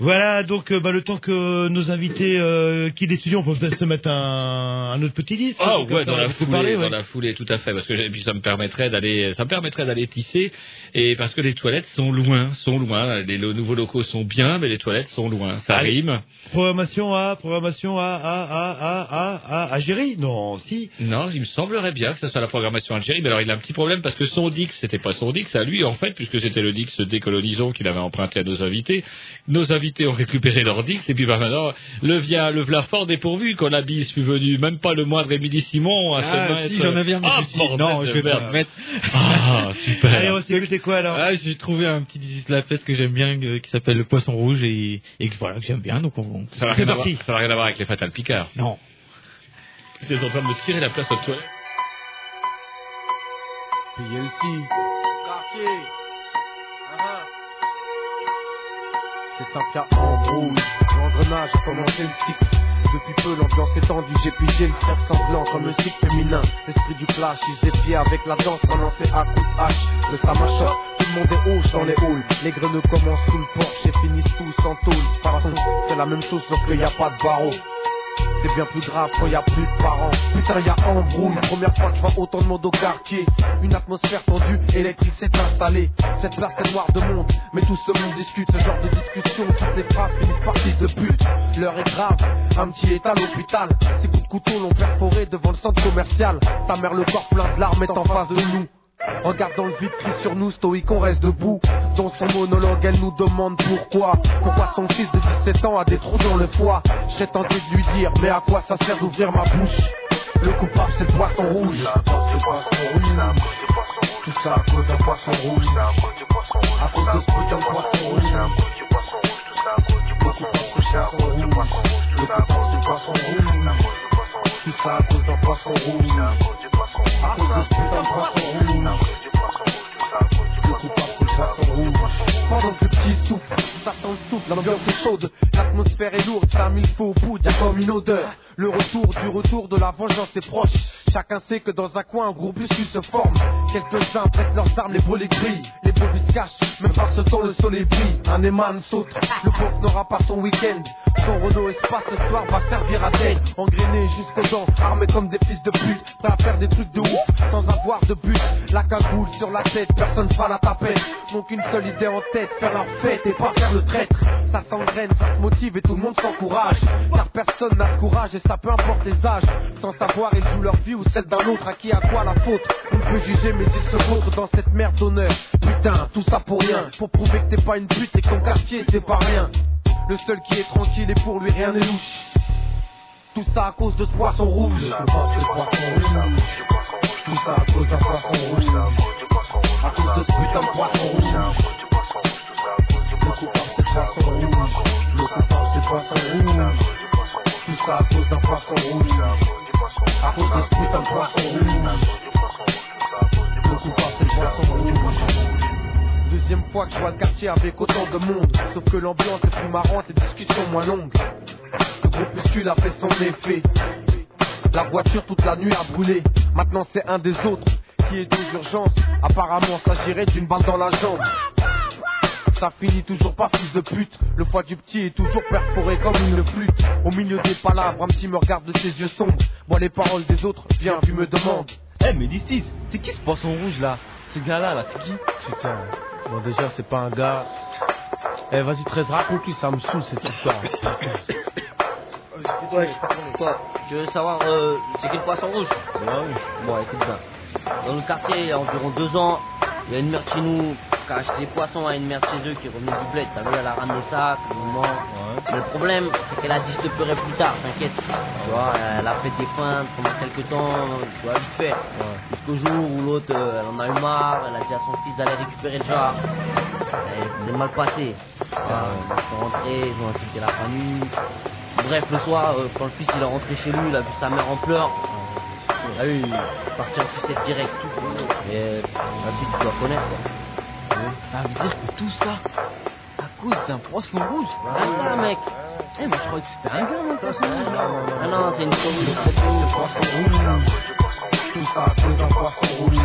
Voilà, donc euh, bah, le temps que nos invités euh, les studios, on peut se mettre un, un autre petit disque. Ah comme ouais, ça, dans la foulée, parler, dans ouais. la foulée, tout à fait, parce que puis ça me permettrait d'aller, ça me permettrait d'aller tisser, et parce que les toilettes sont loin, sont loin. Les nouveaux locaux sont bien, mais les toilettes sont loin. Ça Allez. rime. Programmation à, programmation à, à, à, à, à, à, Algérie? Non, si. Non, il me semblerait bien que ce soit la programmation Algérie, mais alors il a un petit problème parce que son Dix, c'était pas son Dix à lui en fait, puisque c'était le Dix décolonisant qu'il avait emprunté à nos invités. Nos invités ont récupéré leur Dix, et puis bah maintenant, le via, le v'là fort dépourvu quand la bise fut venue, même pas le moindre Émilie Simon à se Ah, mettre. si, j'en avais un, mais je Ah, suis bordel non, de je vais pas mettre. Ah, super. Allez, on s'est écouté quoi alors Ah, j'ai trouvé un petit Dizzy Slapfest que j'aime bien, euh, qui s'appelle le Poisson Rouge, et, et que voilà, que j'aime bien, donc on... Ça n'a rien, à voir- ça n'a rien à voir avec les Fatal Picard. Non. C'est en train de me tirer la place aux toilettes. PLC. Quartier. C'est Saint-Pierre en rouge. L'engrenage a commencé le cycle. Depuis peu, l'ambiance est tendue. J'ai pigé le cerf sanglant comme le cycle féminin. L'esprit du clash, ils épiaient avec la danse pendant à coups de hache. Le samachoc, tout le monde est hoche dans les halls. Les greneux commencent sous le porche et finissent tous en tôle. Façon, c'est la même chose sauf qu'il n'y a pas de barreau. C'est bien plus grave quand y a plus de parents. Putain, y a embrouille. Première fois que je vois autant de monde au quartier. Une atmosphère tendue, électrique s'est installée. Cette place est noire de monde, mais tout ce monde discute. Ce genre de discussion, toutes les phrases finissent par de pute. L'heure est grave, un petit est à l'hôpital. Ces coups de couteau l'ont perforé devant le centre commercial. Sa mère, le corps plein de larmes, est en face de nous. Regarde dans le vide, crie sur nous, stoïque, on reste debout. Dans son monologue, elle nous demande pourquoi. Pourquoi son fils de 17 ans a des trous dans le foie? Je serais tenté de lui dire, mais à quoi ça sert d'ouvrir ma bouche? Le coupable, c'est le poisson rouge. Le poisson rouge. Tout ça à cause d'un poisson rouge. À cause de ce putain de poisson rouge. Le coupable, c'est le poisson rouge. Le coupable, c'est le poisson rouge. Tout ça à cause d'un poisson rouge. À cause de ce putain de poisson rouge. Le coupable, c'est le poisson rouge. Pendant que le petit souffle, ça sent le souffle, l'ambiance est chaude, l'atmosphère est lourde, ça a mis le feu au bout, y'a comme une odeur. Le retour du retour de la vengeance est proche. Chacun sait que dans un coin, un groupuscule se forme. Quelques-uns prêtent leurs armes, les volets grillent, les se cachent, même par ce temps le soleil brille. Un éman saute, le pauvre n'aura pas son week-end. Son Renault Espace ce soir va servir à date, engrainé jusqu'aux dents, armé comme des fils de pute, prêts à faire des trucs de ouf, sans avoir de but. La cagoule sur la tête, personne fera la tapette. N'ont qu'une seule idée en tête, faire leur fête et pas faire le traître. Ça s'engraine, ça se motive et tout le monde s'encourage. Car personne n'a de courage ça peu importe les âges. Sans savoir, ils jouent leur vie ou celle d'un autre. À qui à quoi la faute On peut juger, mais ils se vautrent dans cette merde d'honneur. Putain, tout ça pour rien. Pour prouver que t'es pas une pute et que ton quartier c'est pas rien. Le seul qui est tranquille et pour lui rien n'est louche. Tout ça à cause de ce poisson rouge. Poisson. Tout ça à cause d'un poisson rouge. À cause de ce putain de poisson rouge. Le coupable c'est le poisson rouge. Le coupable c'est le poisson rouge. Ça cause d'un poisson rouge. À cause poisson rouge. Deuxième fois que je vois le quartier avec autant de monde. Sauf que l'ambiance est plus marrante et discussions moins longues. Le groupuscule a fait son effet. La voiture toute la nuit a brûlé. Maintenant c'est un des autres qui est aux urgences. Apparemment s'agirait d'une balle dans la jambe. Ça finit toujours pas fils de pute. Le foie du petit est toujours perforé comme une flûte. Au milieu des palabres, un petit me regarde de ses yeux sombres. Moi les paroles des autres, bien vu me demande. Eh, mais d'ici, c'est qui ce poisson rouge là? Ce gars-là, là, c'est qui? Putain, bon déjà c'est pas un gars. Eh vas-y 13, raconte-lui, ça me saoule cette histoire. Ouais, quoi Tu veux savoir euh, c'est qui le poisson rouge? Bah oui. Bon, écoute bien. Dans le quartier, il y a environ deux ans, il y a une mère de chez nous qui a acheté des poissons à une mère de chez eux qui est revenue du bled. T'as vu, elle a ramené ça, calmement. Mais le problème, c'est qu'elle a dit je te pleurer plus tard, t'inquiète. Tu vois, elle a fait des feintes pendant quelques temps, tu vois, vite fait. Jusqu'au jour où l'autre, euh, elle en a eu marre, elle a dit à son fils d'aller récupérer le jar. C'est mal passé. Ils sont rentrés, ils ont insulté la famille. Bref, le soir, euh, quand le fils il est rentré chez lui, il a vu sa mère en pleurs. Il a eu partir en sucette direct. Et euh, la suite, tu dois connaître. quoi. Ça veut dire que tout ça, à cause d'un poisson rouge. Ah, ça, mec. Eh, mais je crois que c'était un gars, mon poisson rouge. Ah non, c'est une story. C'est poisson rouge. Tout ça à cause d'un poisson rouge.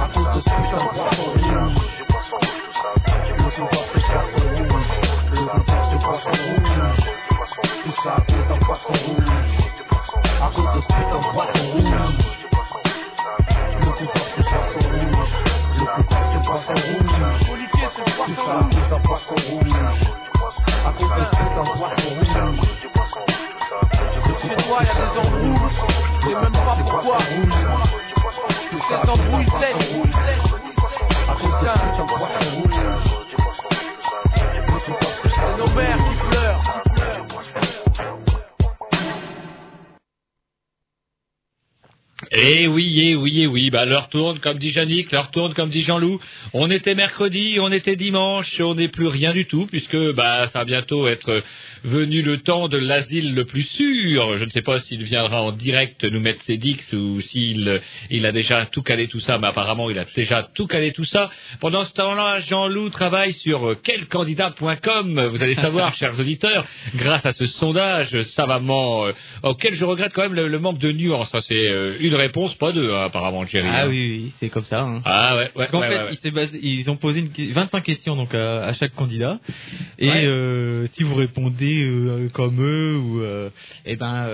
À cause de ce putain de poisson rouge. Le compteur c'est poisson rouge. Le compteur c'est poisson rouge. Tout ça à cause d'un poisson rouge. À cause de ce poisson rouge. Le c'est poisson rouge. Le c'est poisson rouge. Tout ça à cause d'un poisson rouge. À cause de ce poisson rouge. Chez toi, il y a des embrouilles. Je sais même pas pourquoi. Ces embrouilles sèches. Eh oui, eh oui, eh oui, bah l'heure tourne comme dit Yannick, l'heure tourne comme dit Jean-Loup. On était mercredi, on était dimanche, on n'est plus rien du tout puisque bah ça va bientôt être venu le temps de l'asile le plus sûr. Je ne sais pas s'il viendra en direct nous mettre ses dix ou s'il il a déjà tout calé tout ça, mais apparemment il a déjà tout calé tout ça. Pendant ce temps-là, Jean-Loup travaille sur quelcandidat.com. Vous allez savoir, chers auditeurs, grâce à ce sondage savamment euh, auquel je regrette quand même le, le manque de nuances. Ça, C'est euh, une réponse, pas deux, apparemment, Thierry. Ah hein. oui, oui, c'est comme ça. hein. Ah ouais, ouais, Parce qu'en ouais, fait, ouais, ouais. il s'est basé- ils ont posé une, que- 25 questions donc à, à chaque candidat. Et euh, si vous répondez euh, comme eux ou euh, eh ben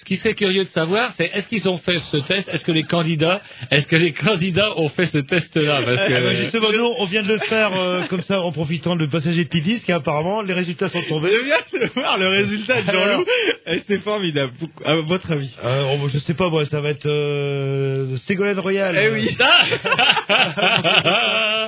Ce qui serait curieux de savoir, c'est est-ce qu'ils ont fait ce test? Est-ce que les candidats, est-ce que les candidats ont fait ce test-là? Parce que ben, justement, nous, on vient de le faire euh, comme ça en profitant de passager de P10, et apparemment, les résultats sont tombés. Je viens de voir le résultat de Jean-Loup. C'est formidable. À votre avis? Euh, je sais pas, moi, ça va être euh, Ségolène Royal. Eh oui.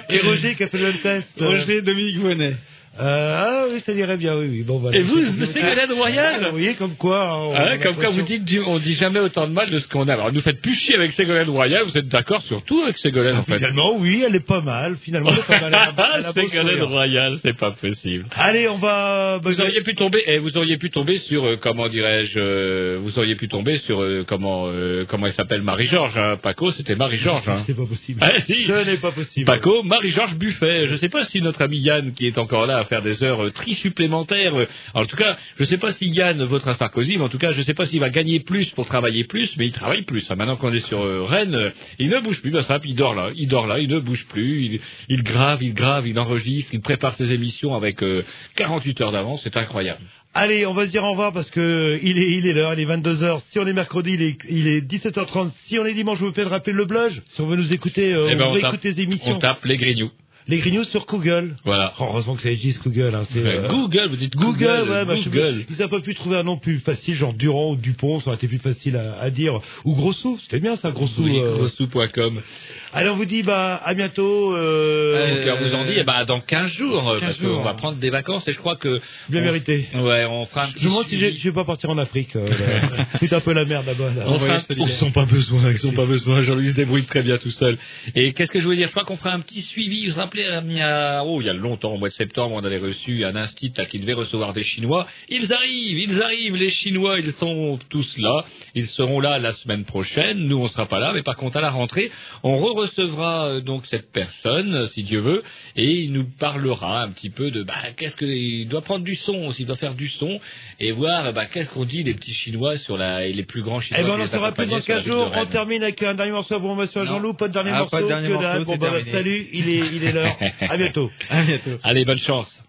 Et Roger qui a fait le même test. Roger Dominique Vonnet. Euh, ah oui, ça dirait bien, oui, oui. Bon, voilà. Et vous, Ségolène Royal Vous voyez, comme quoi. on Ah, comme quoi vous dites, on dit jamais autant de mal de ce qu'on a. Alors, nous faites plus chier avec Ségolène Royal, vous êtes d'accord sur tout avec Ségolène, en fait. Finalement, oui, elle est pas mal. Finalement, elle est pas mal. Elle a- Ségolène. Royal, c'est pas possible. Allez, on va. bah, Vous auriez pu tomber, eh, vous auriez pu tomber sur euh, comment dirais-je, euh, vous auriez pu tomber sur euh, comment euh, comment elle s'appelle Marie-Georges. Hein. Paco, c'était Marie-Georges. Hein. C'est pas possible. Ah, si. Ce n'est pas possible. Paco, Marie-Georges Buffet. Je ne sais pas si notre ami Yann, qui est encore là à faire des heures euh, tri supplémentaires, euh, en tout cas, je ne sais pas si Yann votera Sarkozy, mais en tout cas, je ne sais pas s'il va gagner plus pour travailler plus, mais il travaille plus. hein. Maintenant qu'on est sur euh, Rennes, il ne bouge plus. Ben, ça, il dort là, il dort là, il ne bouge plus. Il, il grave, il grave, il enregistre, il prépare ses émissions avec euh, 48 heures d'avance. C'est incroyable. Allez, on va se dire au revoir parce que il est, il est l'heure, il est 22h. Si on est mercredi, il est, il est 17h30. Si on est dimanche, je vous fais rappeler le blog. Si on veut nous écouter, euh, Eh ben, on on tape- écouter les émissions. On tape les grignoux. Les grignoux sur Google. Voilà. Oh, heureusement que ça existe Google. Hein, c'est, Ouais, Google, vous dites Google, ouais, bah, sais Google. pas, ils n'ont pas pu trouver un nom plus facile, genre Durand ou Dupont, ça aurait été plus facile à, à dire. Ou Grossou, c'était bien ça, Grossou. Oui, euh. grossou.com. Allez, on vous dit bah à bientôt. Euh, Donc, on vous en dit, eh ben, dans 15 jours, euh, 15 parce jours. qu'on va prendre des vacances et je crois que... Bien on- mérité. Ouais, on fera un petit Je me demande si je vais pas partir en Afrique. Euh. Foutre un peu la merde là-bas. là. On fera ils n'ont pas besoin, ils n'ont pas besoin. Jean-Louis se débrouille très bien tout seul. Et qu'est-ce que je voulais dire? Je crois qu'on fera un petit suivi. Vous vous rappelez, euh, il y a, oh, il y a longtemps, au mois de septembre, on avait reçu un institut qui devait recevoir des Chinois. Ils arrivent, ils arrivent, les Chinois, ils sont tous là. Ils seront là la semaine prochaine. Nous, on sera pas là, mais par contre, à la rentrée, on re-recevra euh, donc cette personne, si Dieu veut, et il nous parlera un petit peu de bah, qu'est-ce qu'il doit prendre du son, s'il doit faire du son, et voir bah, qu'est-ce qu'on dit les petits Chinois sur la, et les plus grands Chinois. Eh ben, on en saura plus dans sur la 15 ville de jours. On termine avec un dernier morceau pour monsieur Jean-Loup. Pas de dernier Ah, morceau. pas de dernier que morceau. Bon, bah, salut, il est, il est l'heure. À bientôt. À bientôt. Allez, bonne chance.